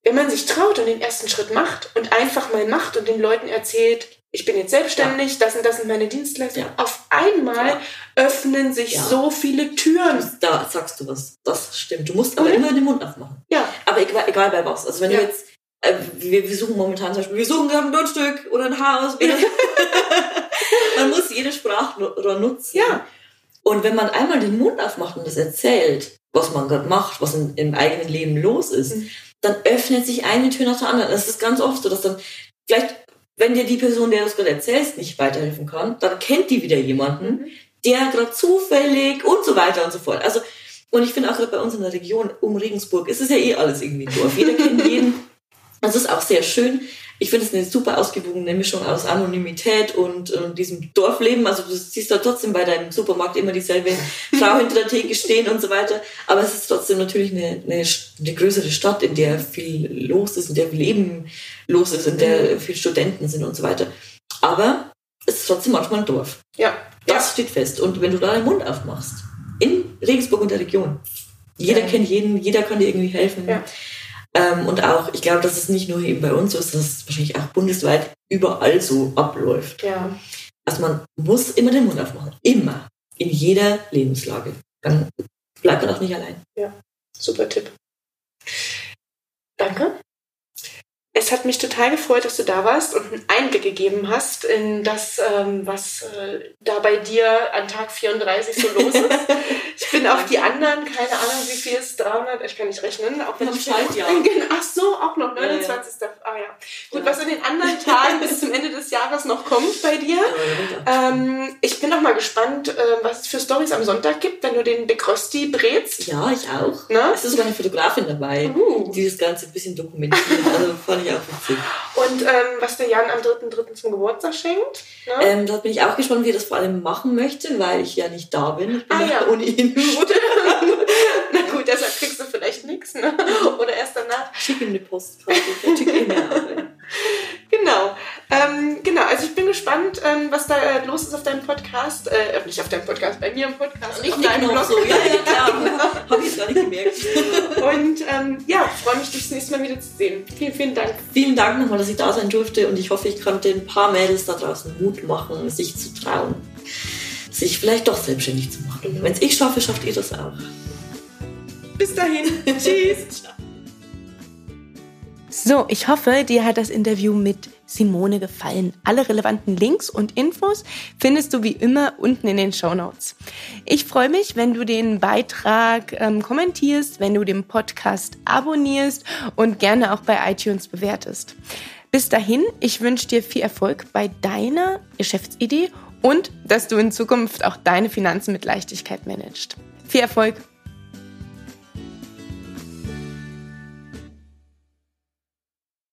wenn man sich traut und den ersten Schritt macht und einfach mal macht und den Leuten erzählt, ich bin jetzt selbstständig, ja. das und das sind meine Dienstleistungen. Ja. Auf einmal ja. öffnen sich so viele Türen. Da sagst du was. Das stimmt. Du musst aber immer den Mund aufmachen. Ja. Aber egal, egal bei was. Also wenn du jetzt, äh, wir, wir suchen momentan zum Beispiel, wir suchen ein Grundstück oder ein Haus. Oder man muss jede Sprachrohr nutzen. Ja. Und wenn man einmal den Mund aufmacht und das erzählt, was man gerade macht, was in, im eigenen Leben los ist, mhm. dann öffnet sich eine Tür nach der anderen. Das ist ganz oft so, dass dann vielleicht, wenn dir die Person, der das gerade erzählst, nicht weiterhelfen kann, dann kennt die wieder jemanden, mhm. der gerade zufällig und so weiter und so fort. Also, und ich finde auch gerade bei uns in der Region um Regensburg ist es ja eh alles irgendwie Dorf. Jeder kennt jeden. Das ist auch sehr schön. Ich finde es eine super ausgewogene Mischung aus Anonymität und, und diesem Dorfleben. Also du siehst da trotzdem bei deinem Supermarkt immer dieselbe Frau hinter der Theke stehen und so weiter. Aber es ist trotzdem natürlich eine, eine, eine größere Stadt, in der viel los ist, in der viel Leben los ist, in der mhm. viele Studenten sind und so weiter. Aber es ist trotzdem manchmal ein Dorf. Ja. Das ja. steht fest. Und wenn du da den Mund aufmachst, in Regensburg und der Region, jeder ja. kennt jeden, jeder kann dir irgendwie helfen. Ja. Ähm, und auch, ich glaube, dass es nicht nur eben bei uns so ist, dass es wahrscheinlich auch bundesweit überall so abläuft. Ja. Also man muss immer den Mund aufmachen. Immer. In jeder Lebenslage. Dann bleibt man auch nicht allein. Ja, super Tipp. Danke. Es hat mich total gefreut, dass du da warst und einen Einblick gegeben hast in das, ähm, was äh, da bei dir an Tag 34 so los ist. ich bin auf die anderen, keine Ahnung, wie viel ist 300, ich kann nicht rechnen. Auch wenn ich ja. Ach so, auch noch 29. Ja, ja. Ah ja. Gut, was in den anderen Tagen bis zum Ende des Jahres noch kommt bei dir. Ähm, ich bin noch mal gespannt, äh, was es für Stories am Sonntag gibt, wenn du den Big Rösti brätst. Ja, ich auch. Na? Es ist sogar eine Fotografin dabei, uh. die das Ganze ein bisschen dokumentiert. Also fand ich auch witzig. Und ähm, was der Jan am 3.3. zum Geburtstag schenkt? Ne? Ähm, da bin ich auch gespannt, wie er das vor allem machen möchte, weil ich ja nicht da bin. Ich bin ah, ja ohnehin Na gut, deshalb du vielleicht nichts, ne? Oder erst danach. Schick ihm eine Postkarte, der schickt ihm Genau. Ähm, genau, also ich bin gespannt, ähm, was da äh, los ist auf deinem Podcast. Äh, nicht auf deinem Podcast, bei mir im Podcast. Und ich auf deinem Blog. So. Ja, ja, klar. genau. Habe ich gar nicht gemerkt. Und ähm, ja, freue mich, dich das nächste Mal wieder zu sehen. Vielen, vielen Dank. Vielen Dank nochmal, dass ich da sein durfte und ich hoffe, ich konnte ein paar Mädels da draußen Mut machen, sich zu trauen, sich vielleicht doch selbstständig zu machen. Wenn es ich schaffe, schafft ihr das auch. Bis dahin. Tschüss. So, ich hoffe, dir hat das Interview mit Simone gefallen. Alle relevanten Links und Infos findest du wie immer unten in den Show Notes. Ich freue mich, wenn du den Beitrag ähm, kommentierst, wenn du den Podcast abonnierst und gerne auch bei iTunes bewertest. Bis dahin, ich wünsche dir viel Erfolg bei deiner Geschäftsidee und dass du in Zukunft auch deine Finanzen mit Leichtigkeit managst. Viel Erfolg!